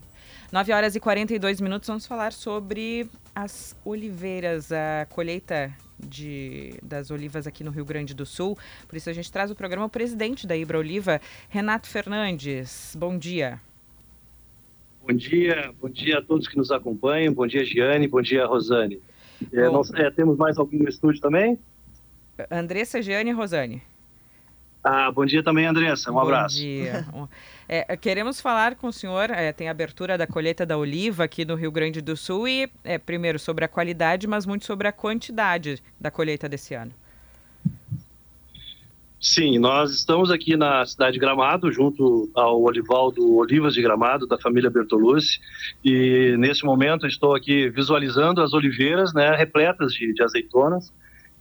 9 horas e 42 minutos, vamos falar sobre as oliveiras, a colheita de, das olivas aqui no Rio Grande do Sul. Por isso a gente traz o programa o presidente da Ibra Oliva, Renato Fernandes. Bom dia. Bom dia, bom dia a todos que nos acompanham. Bom dia, Giane. Bom dia, Rosane. É, nós, é, temos mais alguém no estúdio também? Andressa, Giane e Rosane. Ah, bom dia também, Andressa. Um Bom abraço. dia. Um- É, queremos falar com o senhor, é, tem a abertura da colheita da oliva aqui no Rio Grande do Sul e, é, primeiro, sobre a qualidade, mas muito sobre a quantidade da colheita desse ano. Sim, nós estamos aqui na cidade de Gramado, junto ao Olivaldo Olivas de Gramado, da família Bertolucci, e nesse momento estou aqui visualizando as oliveiras né, repletas de, de azeitonas,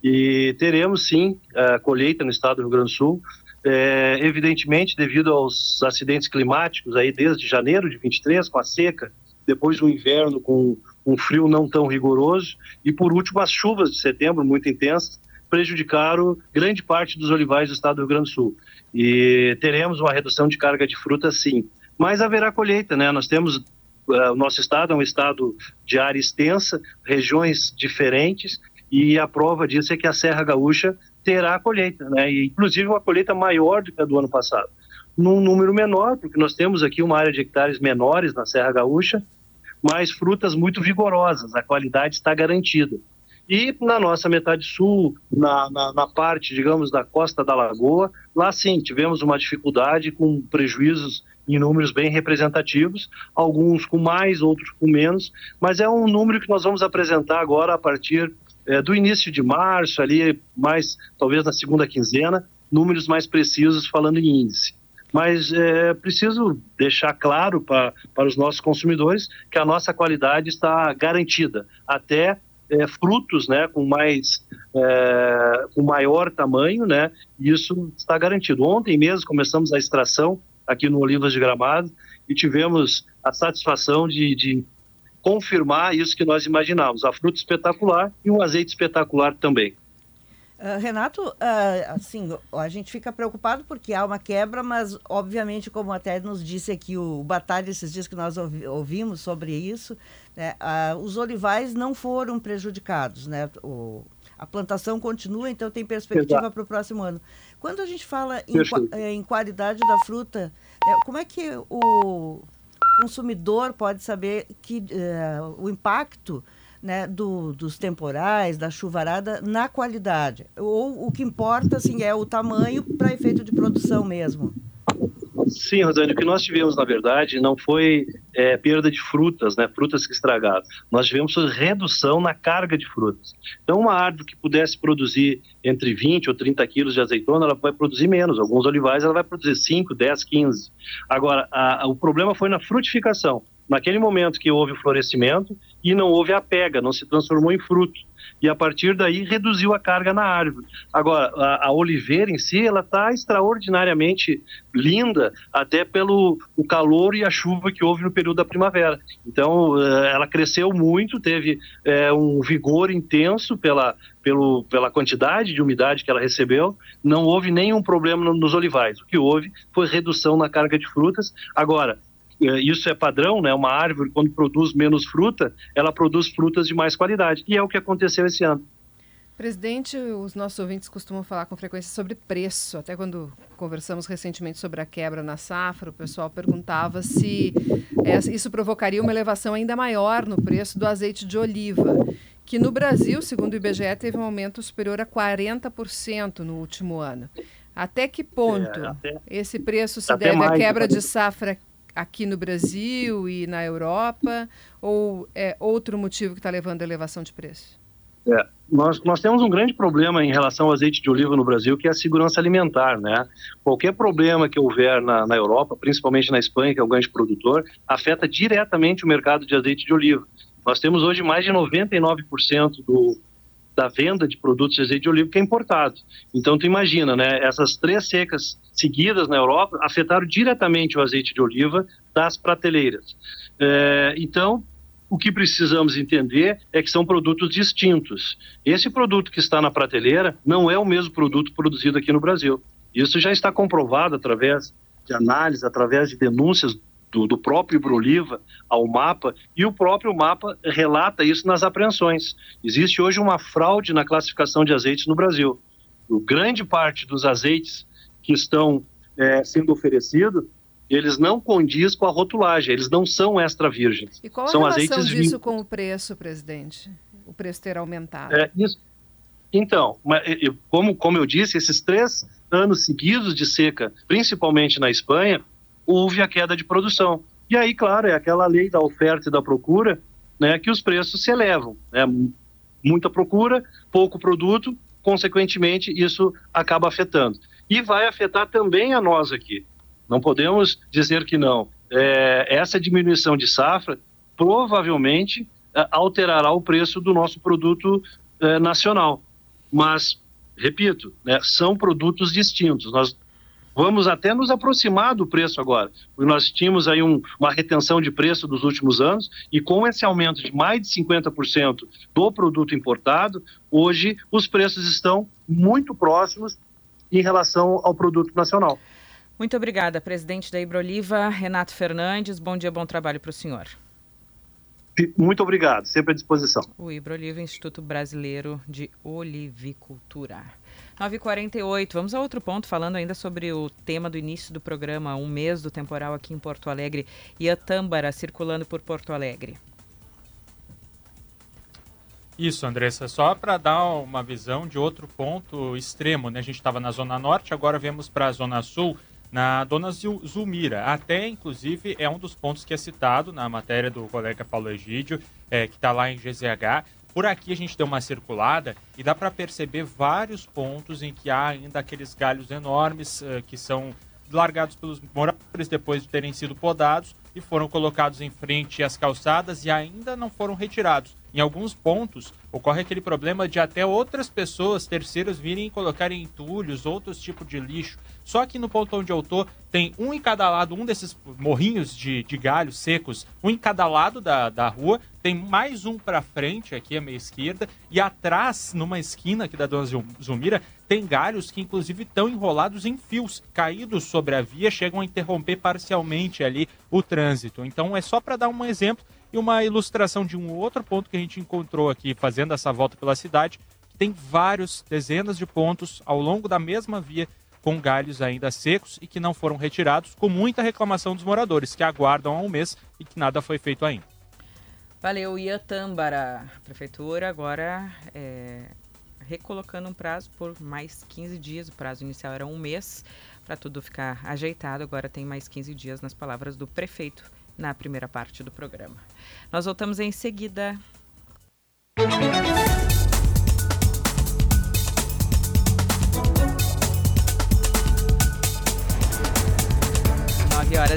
e teremos sim a colheita no estado do Rio Grande do Sul, é, evidentemente devido aos acidentes climáticos aí desde janeiro de 23 com a seca, depois do inverno com um frio não tão rigoroso e por último as chuvas de setembro muito intensas prejudicaram grande parte dos olivais do estado do Rio Grande do Sul. E teremos uma redução de carga de fruta sim, mas haverá colheita, né? Nós temos eh, o nosso estado é um estado de área extensa, regiões diferentes e a prova disso é que a Serra Gaúcha terá a colheita, né? E, inclusive uma colheita maior do que a do ano passado. Num número menor, porque nós temos aqui uma área de hectares menores na Serra Gaúcha, mas frutas muito vigorosas, a qualidade está garantida. E na nossa metade sul, na, na, na parte, digamos, da costa da Lagoa, lá sim, tivemos uma dificuldade com prejuízos em números bem representativos, alguns com mais, outros com menos, mas é um número que nós vamos apresentar agora a partir eh, do início de março, ali mais talvez na segunda quinzena, números mais precisos falando em índice. Mas é preciso deixar claro pra, para os nossos consumidores que a nossa qualidade está garantida, até é, frutos né, com, mais, é, com maior tamanho, né, isso está garantido. Ontem mesmo começamos a extração aqui no Olivas de Gramado e tivemos a satisfação de, de confirmar isso que nós imaginávamos, a fruta espetacular e um azeite espetacular também. Ah, Renato, ah, assim, a gente fica preocupado porque há uma quebra, mas obviamente, como até nos disse aqui o Batalha esses dias que nós ouvi- ouvimos sobre isso, né, ah, os olivais não foram prejudicados, né? O- a plantação continua, então tem perspectiva para o próximo ano. Quando a gente fala em, eh, em qualidade da fruta, né, como é que o consumidor pode saber que eh, o impacto né, do- dos temporais, da chuvarada na qualidade? Ou o que importa assim, é o tamanho para efeito de produção mesmo? Sim, Rosane, o que nós tivemos, na verdade, não foi é, perda de frutas, né, frutas que estragaram. Nós tivemos redução na carga de frutas. Então, uma árvore que pudesse produzir entre 20 ou 30 quilos de azeitona, ela vai produzir menos. Alguns olivais, ela vai produzir 5, 10, 15. Agora, a- a- o problema foi na frutificação. Naquele momento que houve o florescimento e não houve a pega, não se transformou em fruto. E a partir daí reduziu a carga na árvore. Agora, a, a oliveira em si, ela está extraordinariamente linda, até pelo o calor e a chuva que houve no período da primavera. Então, eh, ela cresceu muito, teve eh, um vigor intenso pela, pelo, pela quantidade de umidade que ela recebeu. Não houve nenhum problema no- nos olivais. O que houve foi redução na carga de frutas. Agora, isso é padrão, né? Uma árvore, quando produz menos fruta, ela produz frutas de mais qualidade. E é o que aconteceu esse ano. Presidente, os nossos ouvintes costumam falar com frequência sobre preço. Até quando conversamos recentemente sobre a quebra na safra, o pessoal perguntava se eh, isso provocaria uma elevação ainda maior no preço do azeite de oliva, que no Brasil, segundo o IBGE, teve um aumento superior a 40% no último ano. Até que ponto É, até- esse preço se deve à quebra de 40%. safra aqui no Brasil e na Europa, ou é outro motivo que está levando à elevação de preço? É, nós, nós temos um grande problema em relação ao azeite de oliva no Brasil, que é a segurança alimentar, né? Qualquer problema que houver na, na Europa, principalmente na Espanha, que é o grande produtor, afeta diretamente o mercado de azeite de oliva. Nós temos hoje mais de 99% do, da venda de produtos de azeite de oliva que é importado. Então, tu imagina, né? Essas três secas seguidas na Europa afetaram diretamente o azeite de oliva das prateleiras. É, então, o que precisamos entender é que são produtos distintos. Esse produto que está na prateleira não é o mesmo produto produzido aqui no Brasil. Isso já está comprovado através de análise, através de denúncias do, do próprio Ibroliva ao mapa, e o próprio mapa relata isso nas apreensões. Existe hoje uma fraude na classificação de azeites no Brasil. O grande parte dos azeites que estão é, sendo oferecidos eles não condiz com a rotulagem, eles não são extra virgens. E qual a são relação disso com o preço, presidente? O preço ter aumentado? É, isso. Então, como, como eu disse, esses três anos seguidos de seca, principalmente na Espanha, houve a queda de produção. E aí, claro, é aquela lei da oferta e da procura, né, que os preços se elevam. Né? Muita procura, pouco produto, consequentemente, isso acaba afetando. E vai afetar também a nós aqui. Não podemos dizer que não. É, essa diminuição de safra provavelmente é, alterará o preço do nosso produto é, nacional. Mas, repito, né, são produtos distintos. Nós vamos até nos aproximar do preço agora, porque nós tínhamos aí um, uma retenção de preço dos últimos anos e com esse aumento de mais de 50% do produto importado, hoje os preços estão muito próximos em relação ao produto nacional. Muito obrigada, presidente da Ibroliva, Renato Fernandes. Bom dia, bom trabalho para o senhor. Muito obrigado, sempre à disposição. O Ibroliva, Instituto Brasileiro de Olivicultura. 9h48, vamos a outro ponto, falando ainda sobre o tema do início do programa, um mês do temporal aqui em Porto Alegre. Iatâmbara circulando por Porto Alegre. Isso, Andressa, só para dar uma visão de outro ponto extremo, né? A gente estava na Zona Norte, agora vemos para a Zona Sul, na Dona Zul- Zulmira. Até, inclusive, é um dos pontos que é citado na matéria do colega Paulo Egídio, é, que está lá em GZH. Por aqui a gente deu uma circulada e dá para perceber vários pontos em que há ainda aqueles galhos enormes eh, que são largados pelos moradores depois de terem sido podados e foram colocados em frente às calçadas e ainda não foram retirados. Em alguns pontos ocorre aquele problema de até outras pessoas, terceiros, virem colocarem entulhos, outros tipos de lixo. Só que no ponto onde eu tô, tem um em cada lado, um desses morrinhos de, de galhos secos, um em cada lado da, da rua, tem mais um para frente, aqui à minha esquerda, e atrás, numa esquina aqui da Dona Zulmira, tem galhos que inclusive estão enrolados em fios, caídos sobre a via, chegam a interromper parcialmente ali o trânsito. Então é só para dar um exemplo e uma ilustração de um outro ponto que a gente encontrou aqui fazendo essa volta pela cidade, tem vários, dezenas de pontos ao longo da mesma via com galhos ainda secos e que não foram retirados, com muita reclamação dos moradores que aguardam há um mês e que nada foi feito ainda. Valeu, Iatâmbara. Prefeitura agora é, recolocando um prazo por mais 15 dias. O prazo inicial era um mês para tudo ficar ajeitado. Agora tem mais 15 dias nas palavras do prefeito na primeira parte do programa. Nós voltamos em seguida. 9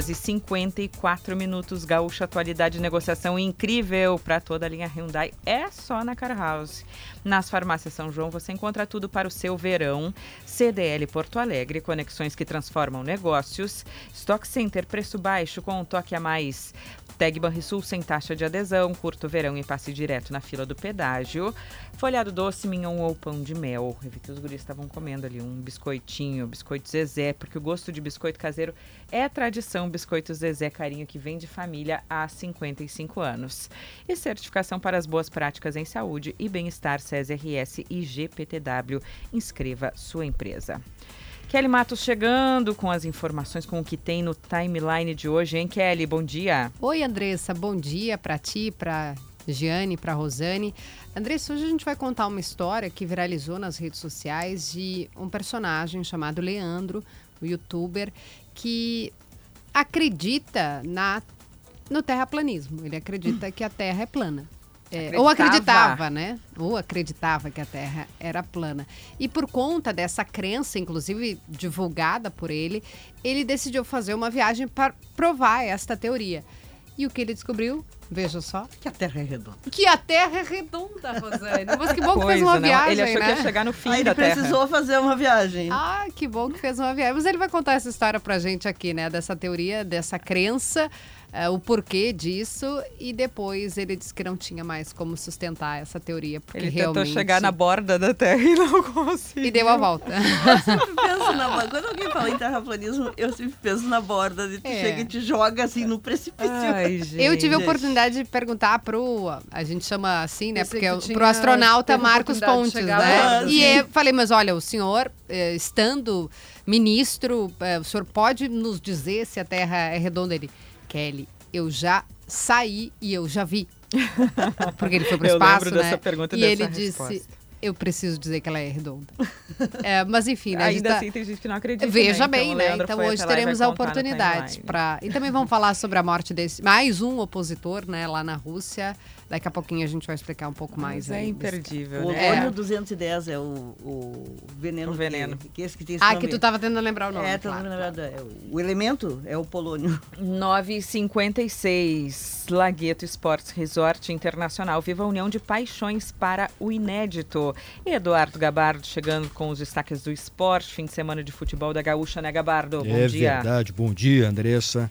horas e 54 minutos. Gaúcha Atualidade de Negociação incrível para toda a linha Hyundai. É só na Car House. Nas farmácias São João você encontra tudo para o seu verão. CDL Porto Alegre, conexões que transformam negócios. Stock Center, preço baixo com um toque a mais. Tag Banrisul sem taxa de adesão, curto verão e passe direto na fila do pedágio. Folhado doce, mignon ou pão de mel. Eu vi que os guris estavam comendo ali um biscoitinho, biscoito Zezé, porque o gosto de biscoito caseiro é tradição. Biscoito Zezé Carinho que vem de família há 55 anos. E certificação para as boas práticas em saúde e bem-estar CESRS e GPTW. Inscreva sua empresa. Kelly Matos chegando com as informações, com o que tem no timeline de hoje, hein, Kelly? Bom dia. Oi, Andressa, bom dia para ti, para Giane, para Rosane. Andressa, hoje a gente vai contar uma história que viralizou nas redes sociais de um personagem chamado Leandro, o youtuber, que acredita na no terraplanismo. Ele acredita que a Terra é plana. É, ou acreditava, né? Ou acreditava que a Terra era plana. E por conta dessa crença, inclusive divulgada por ele, ele decidiu fazer uma viagem para provar esta teoria. E o que ele descobriu? Veja só. Que a Terra é redonda. Que a Terra é redonda, Rosane. Mas que bom que fez uma Coisa, né? viagem, Ele achou né? que ia chegar no fim Aí da ele Terra. precisou fazer uma viagem. Ah, que bom que fez uma viagem. Mas ele vai contar essa história pra gente aqui, né? Dessa teoria, dessa crença, eh, o porquê disso. E depois ele disse que não tinha mais como sustentar essa teoria. Porque Ele realmente... tentou chegar na borda da Terra e não conseguiu. E deu a volta. Eu sempre penso na borda. Quando alguém fala em terraplanismo, eu sempre penso na borda. E tu É. chega e te joga assim no precipício. [LAUGHS] Eu tive a oportunidade de perguntar pro. A gente chama assim, né? Porque tinha- pro astronauta Marcos de Pontes, né? lá, e assim. eu falei, mas olha, o senhor, eh, estando ministro, eh, o senhor pode nos dizer se a Terra é redonda? Ele, Kelly, eu já saí e eu já vi. [LAUGHS] Porque ele foi pro Eu espaço, lembro né? dessa pergunta e ele disse. resposta. Eu preciso dizer que ela é redonda. [LAUGHS] É, mas enfim, né? Ainda tá- assim tem gente que não acredita. Veja né? bem, o né? Então hoje teremos a oportunidade para. E também vamos falar sobre a morte desse. Mais um opositor, né, lá na Rússia. Daqui a pouquinho a gente vai explicar um pouco mais Mas é aí. imperdível, O né? Polônio É. 210 é o, o veneno. O veneno. Que, que esse que tem esse Ah, nome. que tu tava tentando lembrar o nome. É, claro, lembrando, é, o elemento é o polônio. 9h56, Lagueto Esportes Resort Internacional. Viva a união de paixões para o inédito. Eduardo Gabardo chegando com os destaques do esporte. Fim de semana de futebol da Gaúcha, né, Gabardo? Bom é dia. verdade. Bom dia, Andressa.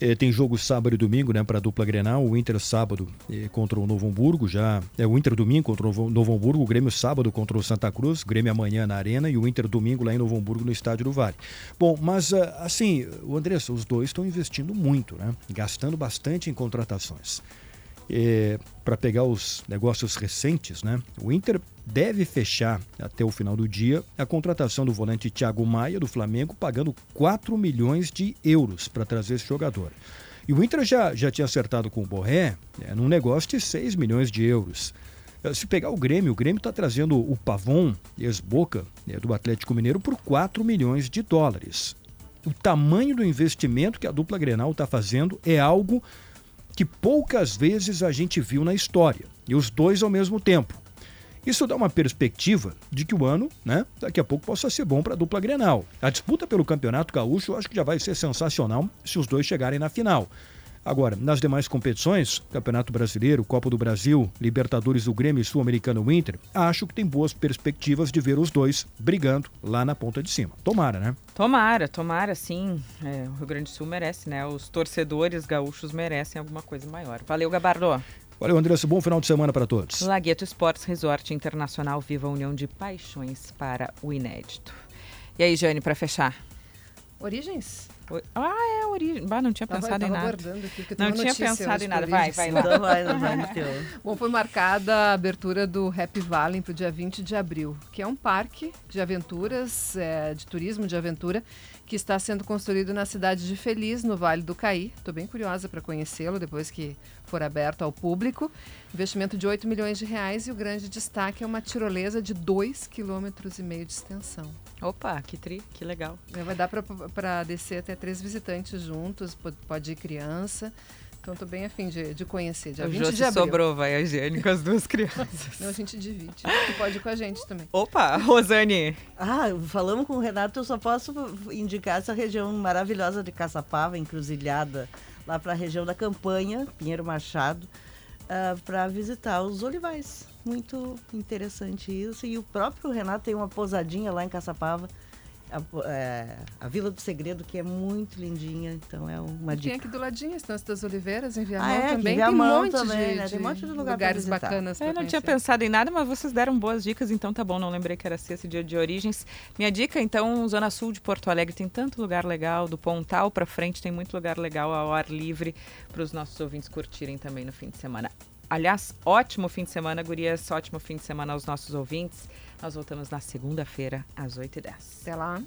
É, tem jogo sábado e domingo, né, para a dupla Grenal. O Inter sábado é, contra o Novo Hamburgo, já é o Inter domingo contra o Novo- Hamburgo, o Grêmio sábado contra o Santa Cruz, Grêmio amanhã na Arena e o Inter domingo lá em Novo Hamburgo no Estádio do Vale. Bom, mas ah, assim, o Andressa, os dois estão investindo muito, né, gastando bastante em contratações. Para pegar os negócios recentes, né? O Inter deve fechar até o final do dia a contratação do volante Thiago Maia do Flamengo, pagando 4 milhões de euros para trazer esse jogador. E o Inter já, já tinha acertado com o Borré né, num negócio de 6 milhões de euros. Eh, Se pegar o Grêmio, o Grêmio está trazendo o Pavon, ex-boca, né, do Atlético Mineiro, por 4 milhões de dólares. O tamanho do investimento que a dupla Grenal está fazendo é algo que poucas vezes a gente viu na história, e os dois ao mesmo tempo. Isso dá uma perspectiva de que o ano, né, daqui a pouco possa ser bom para a dupla Grenal. A disputa pelo Campeonato Gaúcho eu acho que já vai ser sensacional se os dois chegarem na final. Agora, nas demais competições, Campeonato Brasileiro, Copa do Brasil, Libertadores do Grêmio e Sul-Americano Inter, acho que tem boas perspectivas de ver os dois brigando lá na ponta de cima. Tomara, né? Tomara, tomara, sim. É, o Rio Grande do Sul merece, né? Os torcedores gaúchos merecem alguma coisa maior. Valeu, Gabardo. Valeu, Andressa. Bom final de semana para todos. Lagueto Esportes Resort Internacional Viva a União de Paixões para o Inédito. E aí, Jane, para fechar? Origens? Ah, é a origem. Bah, não tinha Tava- pensado em tava nada. aqui, não tinha pensado em nada. Vai, vai lá. Então vai, vai no teu. Bom, foi marcada a abertura do Happy Valley para o dia 20 de abril, que é um parque de aventuras, é, de turismo de aventura, que está sendo construído na cidade de Feliz, no Vale do Caí. Estou bem curiosa para conhecê-lo depois que for aberto ao público. Investimento de 8 milhões de reais e o grande destaque é uma tirolesa de 2,5 km e meio de extensão. Opa, que tri, que legal. É, Vai dar para descer até três visitantes juntos, pode ir criança. Então estou bem afim de, de conhecer. Dia O 20 Jô de abril. sobrou, vai a Jane com as duas crianças. Não, a gente divide. Tu pode ir com a gente também. Opa, Rosane. Ah, falamos com o Renato, eu só posso indicar essa região maravilhosa de Caçapava, encruzilhada, lá para a região da Campanha, Pinheiro Machado, para visitar os olivais. Muito interessante isso. E o próprio Renato tem uma pousadinha lá em Caçapava, a, é, a Vila do Segredo, que é muito lindinha, então é uma Tem dica. aqui do ladinho, a Estância das Oliveiras, em Viamão Ah, é, em também. Viamão tem um monte também, de, né? Tem um monte de lugar lugares bacanas. Eu não tinha conhecer. pensado em nada, mas vocês deram boas dicas, então tá bom. Não lembrei que era sexta, dia de origens. Minha dica, então, Zona Sul de Porto Alegre tem tanto lugar legal, do Pontal pra frente tem muito lugar legal ao ar livre para os nossos ouvintes curtirem também no fim de semana. Aliás, ótimo fim de semana, gurias, ótimo fim de semana aos nossos ouvintes. Nós voltamos na segunda-feira, às 8h10. Até lá.